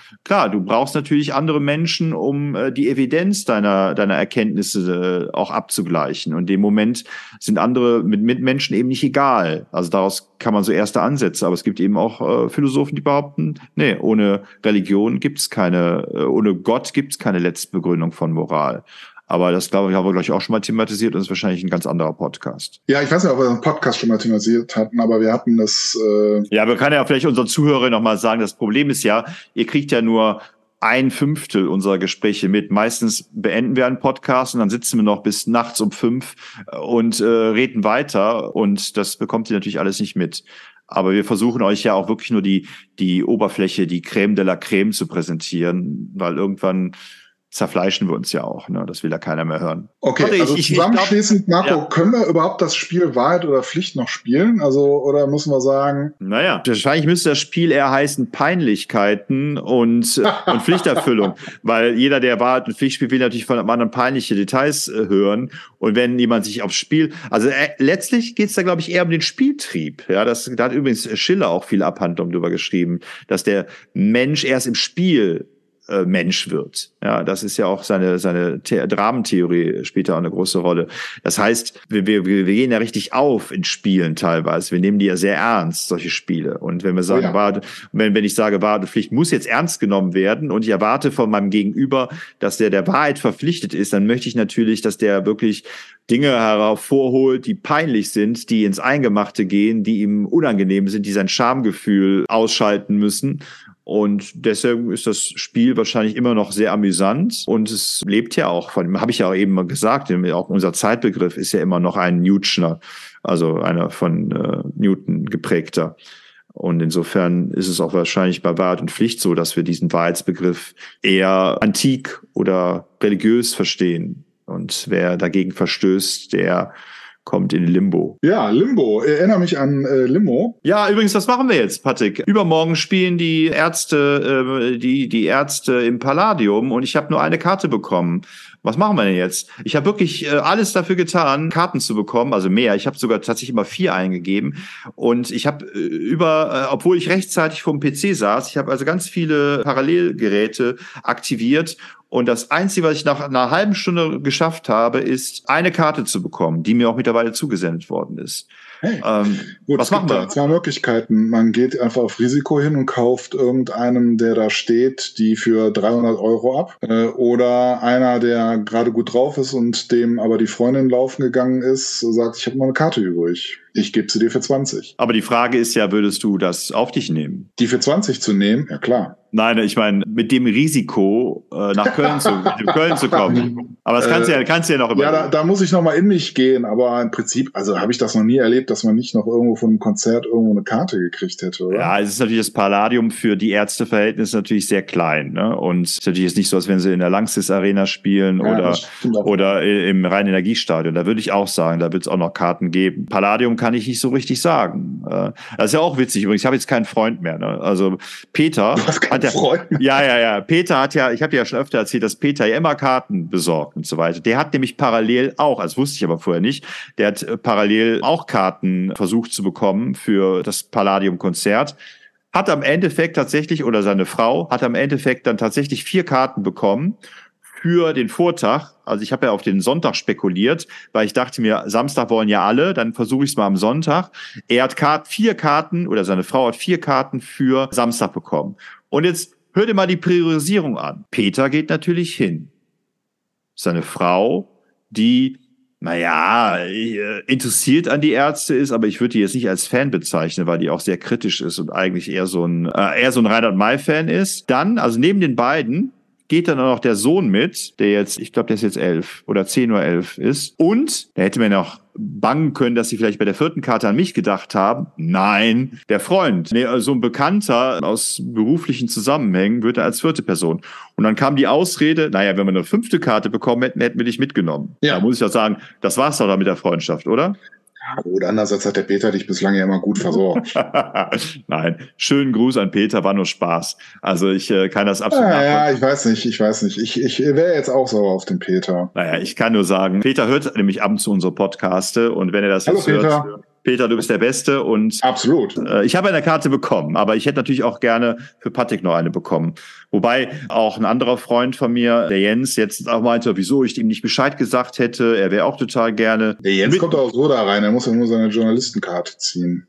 du brauchst natürlich andere Menschen, um äh, die Evidenz deiner, deiner Erkenntnisse äh, auch abzugleichen. Und dem Moment sind andere mit Mitmenschen eben nicht egal. Also daraus kann man so erste Ansätze, aber es gibt eben auch äh, Philosophen, die behaupten, nee, ohne Religion gibt es keine, äh, ohne Gott gibt es keine Letztbegründung von Moral. Aber das, glaube ich, haben wir gleich auch schon mal thematisiert und ist wahrscheinlich ein ganz anderer Podcast. Ja, ich weiß nicht, ob wir einen Podcast schon mal thematisiert hatten, aber wir hatten das. Äh ja, wir können ja vielleicht unseren Zuhörern nochmal sagen, das Problem ist ja, ihr kriegt ja nur ein Fünftel unserer Gespräche mit. Meistens beenden wir einen Podcast und dann sitzen wir noch bis nachts um fünf äh, und äh, reden weiter und das bekommt ihr natürlich alles nicht mit. Aber wir versuchen euch ja auch wirklich nur die, die Oberfläche, die Creme de la Creme zu präsentieren, weil irgendwann zerfleischen wir uns ja auch. Ne? Das will ja keiner mehr hören. Okay, Warte, also ich, zusammenschließend, ich glaub, Marco, ja. können wir überhaupt das Spiel Wahrheit oder Pflicht noch spielen? Also, oder müssen wir sagen? Naja, wahrscheinlich müsste das Spiel eher heißen Peinlichkeiten und, <laughs> und Pflichterfüllung. Weil jeder, der Wahrheit und Pflicht spielt, will natürlich von anderen peinliche Details äh, hören. Und wenn jemand sich aufs Spiel, also äh, letztlich geht es da, glaube ich, eher um den Spieltrieb. Ja, das, da hat übrigens Schiller auch viel Abhandlung drüber geschrieben, dass der Mensch erst im Spiel äh, Mensch wird. Ja, das ist ja auch seine, seine The Dramentheorie spielt da auch eine große Rolle. Das heißt, wir, wir, wir gehen ja richtig auf in Spielen teilweise. Wir nehmen die ja sehr ernst, solche Spiele. Und wenn wir sagen, oh ja. Wenn, wenn ich sage, Wahrheit und Pflicht muss jetzt ernst genommen werden und ich erwarte von meinem Gegenüber, dass der der Wahrheit verpflichtet ist, dann möchte ich natürlich, dass der wirklich Dinge hervorholt, die peinlich sind, die ins Eingemachte gehen, die ihm unangenehm sind, die sein Schamgefühl ausschalten müssen. Und deswegen ist das Spiel wahrscheinlich immer noch sehr amüsant und es lebt ja auch von dem, habe ich ja auch eben gesagt, auch unser Zeitbegriff ist ja immer noch ein Newtner, also einer von äh, Newton geprägter. Und insofern ist es auch wahrscheinlich bei Wahrheit und Pflicht so, dass wir diesen Wahrheitsbegriff eher antik oder religiös verstehen. Und wer dagegen verstößt, der kommt in Limbo. Ja, Limbo. Erinnere mich an äh, Limbo. Ja, übrigens, was machen wir jetzt, Patrick? Übermorgen spielen die Ärzte, äh, die, die Ärzte im Palladium und ich habe nur eine Karte bekommen. Was machen wir denn jetzt? Ich habe wirklich äh, alles dafür getan, Karten zu bekommen, also mehr. Ich habe sogar tatsächlich immer vier eingegeben und ich habe äh, über, äh, obwohl ich rechtzeitig vom PC saß, ich habe also ganz viele Parallelgeräte aktiviert und das Einzige, was ich nach einer halben Stunde geschafft habe, ist eine Karte zu bekommen, die mir auch mittlerweile zugesendet worden ist. Hey. Ähm, Gut, was es gibt da zwei Möglichkeiten. Man geht einfach auf Risiko hin und kauft irgendeinem, der da steht, die für 300 Euro ab. Äh, oder einer, der gerade gut drauf ist und dem aber die Freundin laufen gegangen ist, sagt, ich habe mal eine Karte übrig. Ich gebe sie dir für 20. Aber die Frage ist ja, würdest du das auf dich nehmen? Die für 20 zu nehmen? Ja, klar. Nein, ich meine, mit dem Risiko äh, nach Köln zu, <laughs> Köln zu kommen. Aber das kannst du ja, kannst du ja noch über. Ja, da, da muss ich noch mal in mich gehen. Aber im Prinzip, also habe ich das noch nie erlebt, dass man nicht noch irgendwo von einem Konzert irgendwo eine Karte gekriegt hätte, oder? Ja, es ist natürlich das Palladium für die Ärzteverhältnisse natürlich sehr klein. Ne? Und es ist natürlich jetzt nicht so, als wenn sie in der Langsys Arena spielen ja, oder, oder im Rhein-Energiestadion. Da würde ich auch sagen, da wird es auch noch Karten geben. Palladium kann ich nicht so richtig sagen. Äh, das ist ja auch witzig übrigens. Ich habe jetzt keinen Freund mehr. Ne? Also Peter hat ja, ja, ja, ja. Peter hat ja, ich habe ja schon öfter erzählt, dass Peter ja immer Karten besorgt und so weiter. Der hat nämlich parallel auch, das wusste ich aber vorher nicht, der hat äh, parallel auch Karten versucht zu bekommen für das Palladium-Konzert hat am Endeffekt tatsächlich, oder seine Frau hat am Endeffekt dann tatsächlich vier Karten bekommen für den Vortag. Also ich habe ja auf den Sonntag spekuliert, weil ich dachte mir, Samstag wollen ja alle, dann versuche ich es mal am Sonntag. Er hat Kart, vier Karten oder seine Frau hat vier Karten für Samstag bekommen. Und jetzt hör dir mal die Priorisierung an. Peter geht natürlich hin. Seine Frau, die naja, äh, interessiert an die Ärzte ist, aber ich würde die jetzt nicht als Fan bezeichnen, weil die auch sehr kritisch ist und eigentlich eher so ein, äh, eher so ein Reinhard May-Fan ist. Dann, also neben den beiden, geht dann auch noch der Sohn mit, der jetzt, ich glaube, der ist jetzt elf oder zehn oder elf ist. Und da hätte man noch bangen können, dass sie vielleicht bei der vierten Karte an mich gedacht haben. Nein, der Freund, nee, so ein Bekannter aus beruflichen Zusammenhängen, würde als vierte Person. Und dann kam die Ausrede, naja, wenn wir eine fünfte Karte bekommen hätten, hätten wir dich mitgenommen. Ja. Da muss ich ja sagen, das war's doch da mit der Freundschaft, oder? Ja, gut, andererseits hat der Peter dich bislang ja immer gut versorgt. <laughs> Nein, schönen Gruß an Peter, war nur Spaß. Also ich äh, kann das absolut Ja, ja, ich weiß nicht, ich weiß nicht. Ich, ich wäre jetzt auch sauer auf den Peter. Naja, ich kann nur sagen, Peter hört nämlich ab und zu unsere Podcaste und wenn er das Hallo, jetzt Peter. hört, Peter, du bist der Beste und absolut. Äh, ich habe eine Karte bekommen, aber ich hätte natürlich auch gerne für Patrick noch eine bekommen. Wobei auch ein anderer Freund von mir, der Jens, jetzt auch meinte, wieso ich ihm nicht Bescheid gesagt hätte. Er wäre auch total gerne. Der Jens kommt auch so da rein, er muss ja nur seine Journalistenkarte ziehen.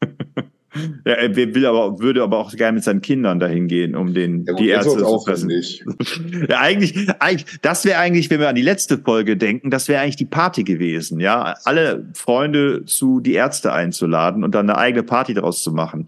<laughs> Ja, er will aber, würde aber auch gerne mit seinen Kindern dahin gehen, um den, ja, die Ärzte zu fressen. <laughs> ja, eigentlich, eigentlich, das wäre eigentlich, wenn wir an die letzte Folge denken, das wäre eigentlich die Party gewesen, ja. Alle Freunde zu die Ärzte einzuladen und dann eine eigene Party daraus zu machen.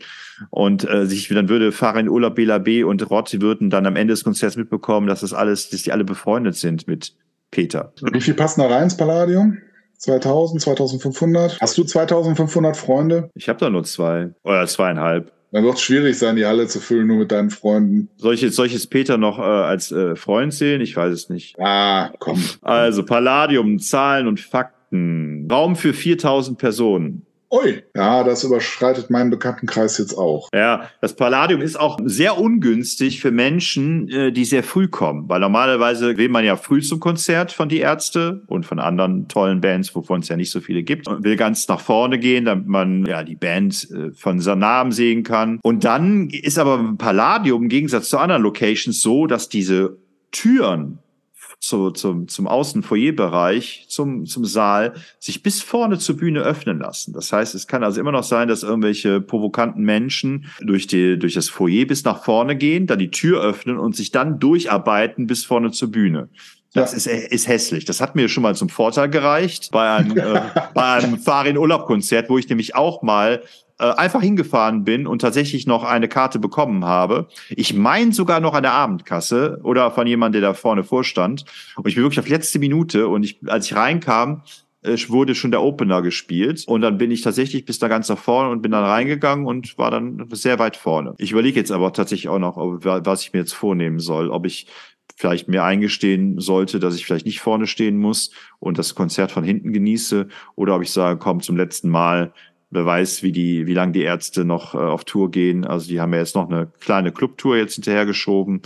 Und äh, sich, dann würde Farin Urlaub Bela B und Rotti würden dann am Ende des Konzerts mitbekommen, dass das alles, dass die alle befreundet sind mit Peter. Wie viel passen da rein ins Palladium? 2000, 2500. Hast du 2500 Freunde? Ich habe da nur zwei oder zweieinhalb. Dann wird es schwierig sein, die Halle zu füllen, nur mit deinen Freunden. Soll ich jetzt solches Peter noch äh, als äh, Freund sehen? Ich weiß es nicht. Ah, komm. Also Palladium, Zahlen und Fakten. Raum für 4000 Personen. Ui, ja, das überschreitet meinen Bekanntenkreis jetzt auch. Ja, das Palladium ist auch sehr ungünstig für Menschen, äh, die sehr früh kommen, weil normalerweise will man ja früh zum Konzert von die Ärzte und von anderen tollen Bands, wovon es ja nicht so viele gibt, und will ganz nach vorne gehen, damit man ja die Band äh, von seinem Namen sehen kann. Und dann ist aber Palladium im Gegensatz zu anderen Locations so, dass diese Türen zu, zum, zum Außenfoyerbereich, zum, zum Saal, sich bis vorne zur Bühne öffnen lassen. Das heißt, es kann also immer noch sein, dass irgendwelche provokanten Menschen durch, die, durch das Foyer bis nach vorne gehen, dann die Tür öffnen und sich dann durcharbeiten bis vorne zur Bühne. Das ja. ist, ist hässlich. Das hat mir schon mal zum Vorteil gereicht bei einem, äh, <laughs> bei einem Farin-Urlaub-Konzert, wo ich nämlich auch mal äh, einfach hingefahren bin und tatsächlich noch eine Karte bekommen habe. Ich meine sogar noch an der Abendkasse oder von jemandem, der da vorne vorstand. Und ich bin wirklich auf letzte Minute und ich, als ich reinkam, äh, wurde schon der Opener gespielt und dann bin ich tatsächlich bis da ganz nach vorne und bin dann reingegangen und war dann sehr weit vorne. Ich überlege jetzt aber tatsächlich auch noch, was ich mir jetzt vornehmen soll, ob ich vielleicht mir eingestehen sollte, dass ich vielleicht nicht vorne stehen muss und das Konzert von hinten genieße oder ob ich sage, komm zum letzten Mal, Wer weiß, wie die, wie lange die Ärzte noch äh, auf Tour gehen. Also die haben ja jetzt noch eine kleine Clubtour jetzt hinterhergeschoben.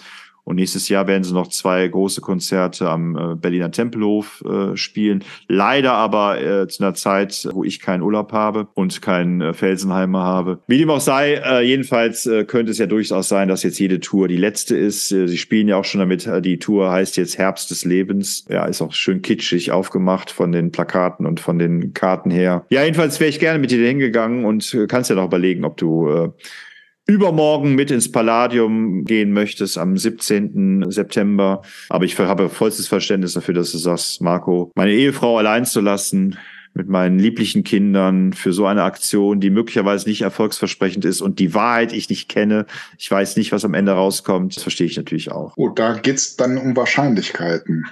Und nächstes Jahr werden sie noch zwei große Konzerte am äh, Berliner Tempelhof äh, spielen. Leider aber äh, zu einer Zeit, wo ich keinen Urlaub habe und keinen äh, Felsenheimer habe. Wie dem auch sei, äh, jedenfalls äh, könnte es ja durchaus sein, dass jetzt jede Tour die letzte ist. Sie spielen ja auch schon damit, die Tour heißt jetzt Herbst des Lebens. Ja, ist auch schön kitschig aufgemacht von den Plakaten und von den Karten her. Ja, jedenfalls wäre ich gerne mit dir hingegangen und kannst ja noch überlegen, ob du übermorgen mit ins Palladium gehen möchtest am 17. September. Aber ich habe vollstes Verständnis dafür, dass du sagst, Marco, meine Ehefrau allein zu lassen mit meinen lieblichen Kindern für so eine Aktion, die möglicherweise nicht erfolgsversprechend ist und die Wahrheit ich nicht kenne. Ich weiß nicht, was am Ende rauskommt. Das verstehe ich natürlich auch. Gut, da geht's dann um Wahrscheinlichkeiten.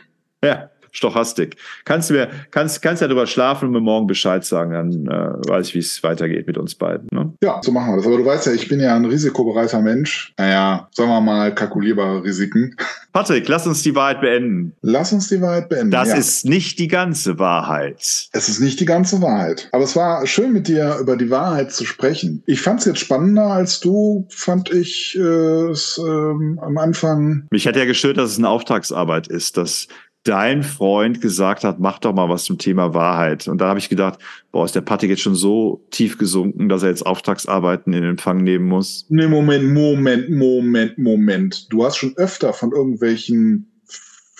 Ja, Stochastik. Kannst du mir, kannst, kannst ja darüber schlafen und mir morgen Bescheid sagen, dann äh, weiß ich, wie es weitergeht mit uns beiden. Ne? Ja, so machen wir das. Aber du weißt ja, ich bin ja ein risikobereiter Mensch. Naja, sagen wir mal, kalkulierbare Risiken. Patrick, lass uns die Wahrheit beenden. Lass uns die Wahrheit beenden. Das ja. ist nicht die ganze Wahrheit. Es ist nicht die ganze Wahrheit. Aber es war schön mit dir über die Wahrheit zu sprechen. Ich fand es jetzt spannender als du, fand ich äh, es ähm, am Anfang. Mich hat ja gestört, dass es eine Auftragsarbeit ist, dass dein Freund gesagt hat, mach doch mal was zum Thema Wahrheit. Und da habe ich gedacht, boah, ist der Patrick jetzt schon so tief gesunken, dass er jetzt Auftragsarbeiten in Empfang nehmen muss? Nee, Moment, Moment, Moment, Moment. Du hast schon öfter von irgendwelchen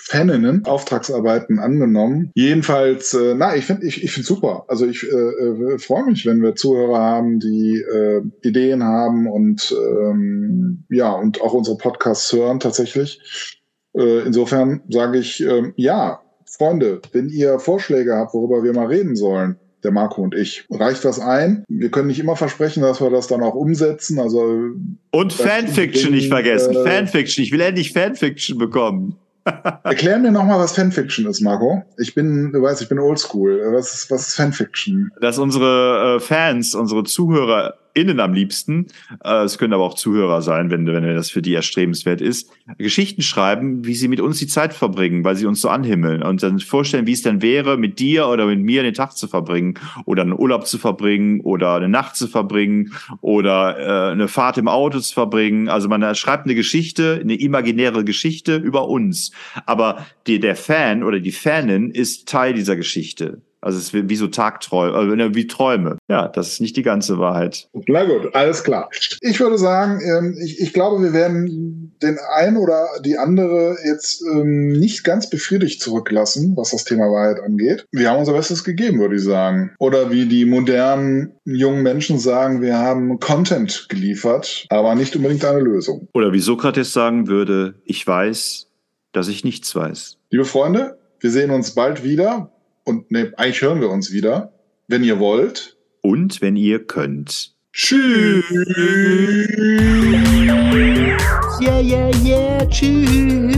Faninnen Auftragsarbeiten angenommen. Jedenfalls, äh, na, ich finde ich, ich finde super. Also ich äh, äh, freue mich, wenn wir Zuhörer haben, die äh, Ideen haben und ähm, ja, und auch unsere Podcasts hören tatsächlich. Äh, insofern sage ich, äh, ja, Freunde, wenn ihr Vorschläge habt, worüber wir mal reden sollen, der Marco und ich. Reicht was ein? Wir können nicht immer versprechen, dass wir das dann auch umsetzen. Also und Fanfiction nicht vergessen. Äh, Fanfiction. Ich will endlich Fanfiction bekommen. <laughs> Erklär mir nochmal, was Fanfiction ist, Marco. Ich bin, du weißt, ich bin oldschool. Was ist, was ist Fanfiction? Dass unsere äh, Fans, unsere Zuhörer innen am liebsten, äh, es können aber auch Zuhörer sein, wenn, wenn das für die erstrebenswert ist, Geschichten schreiben, wie sie mit uns die Zeit verbringen, weil sie uns so anhimmeln und dann vorstellen, wie es denn wäre, mit dir oder mit mir den Tag zu verbringen oder einen Urlaub zu verbringen oder eine Nacht zu verbringen oder äh, eine Fahrt im Auto zu verbringen. Also man schreibt eine Geschichte, eine imaginäre Geschichte über uns. Aber die, der Fan oder die Fanin ist Teil dieser Geschichte. Also es ist wie so Tagträume, äh, wie Träume. Ja, das ist nicht die ganze Wahrheit. Na gut, alles klar. Ich würde sagen, ähm, ich, ich glaube, wir werden den einen oder die andere jetzt ähm, nicht ganz befriedigt zurücklassen, was das Thema Wahrheit angeht. Wir haben unser Bestes gegeben, würde ich sagen. Oder wie die modernen jungen Menschen sagen, wir haben Content geliefert, aber nicht unbedingt eine Lösung. Oder wie Sokrates sagen würde, ich weiß, dass ich nichts weiß. Liebe Freunde, wir sehen uns bald wieder und ne, eigentlich hören wir uns wieder, wenn ihr wollt. Und wenn ihr könnt. Tschüss. Yeah, yeah, yeah. Tschüss.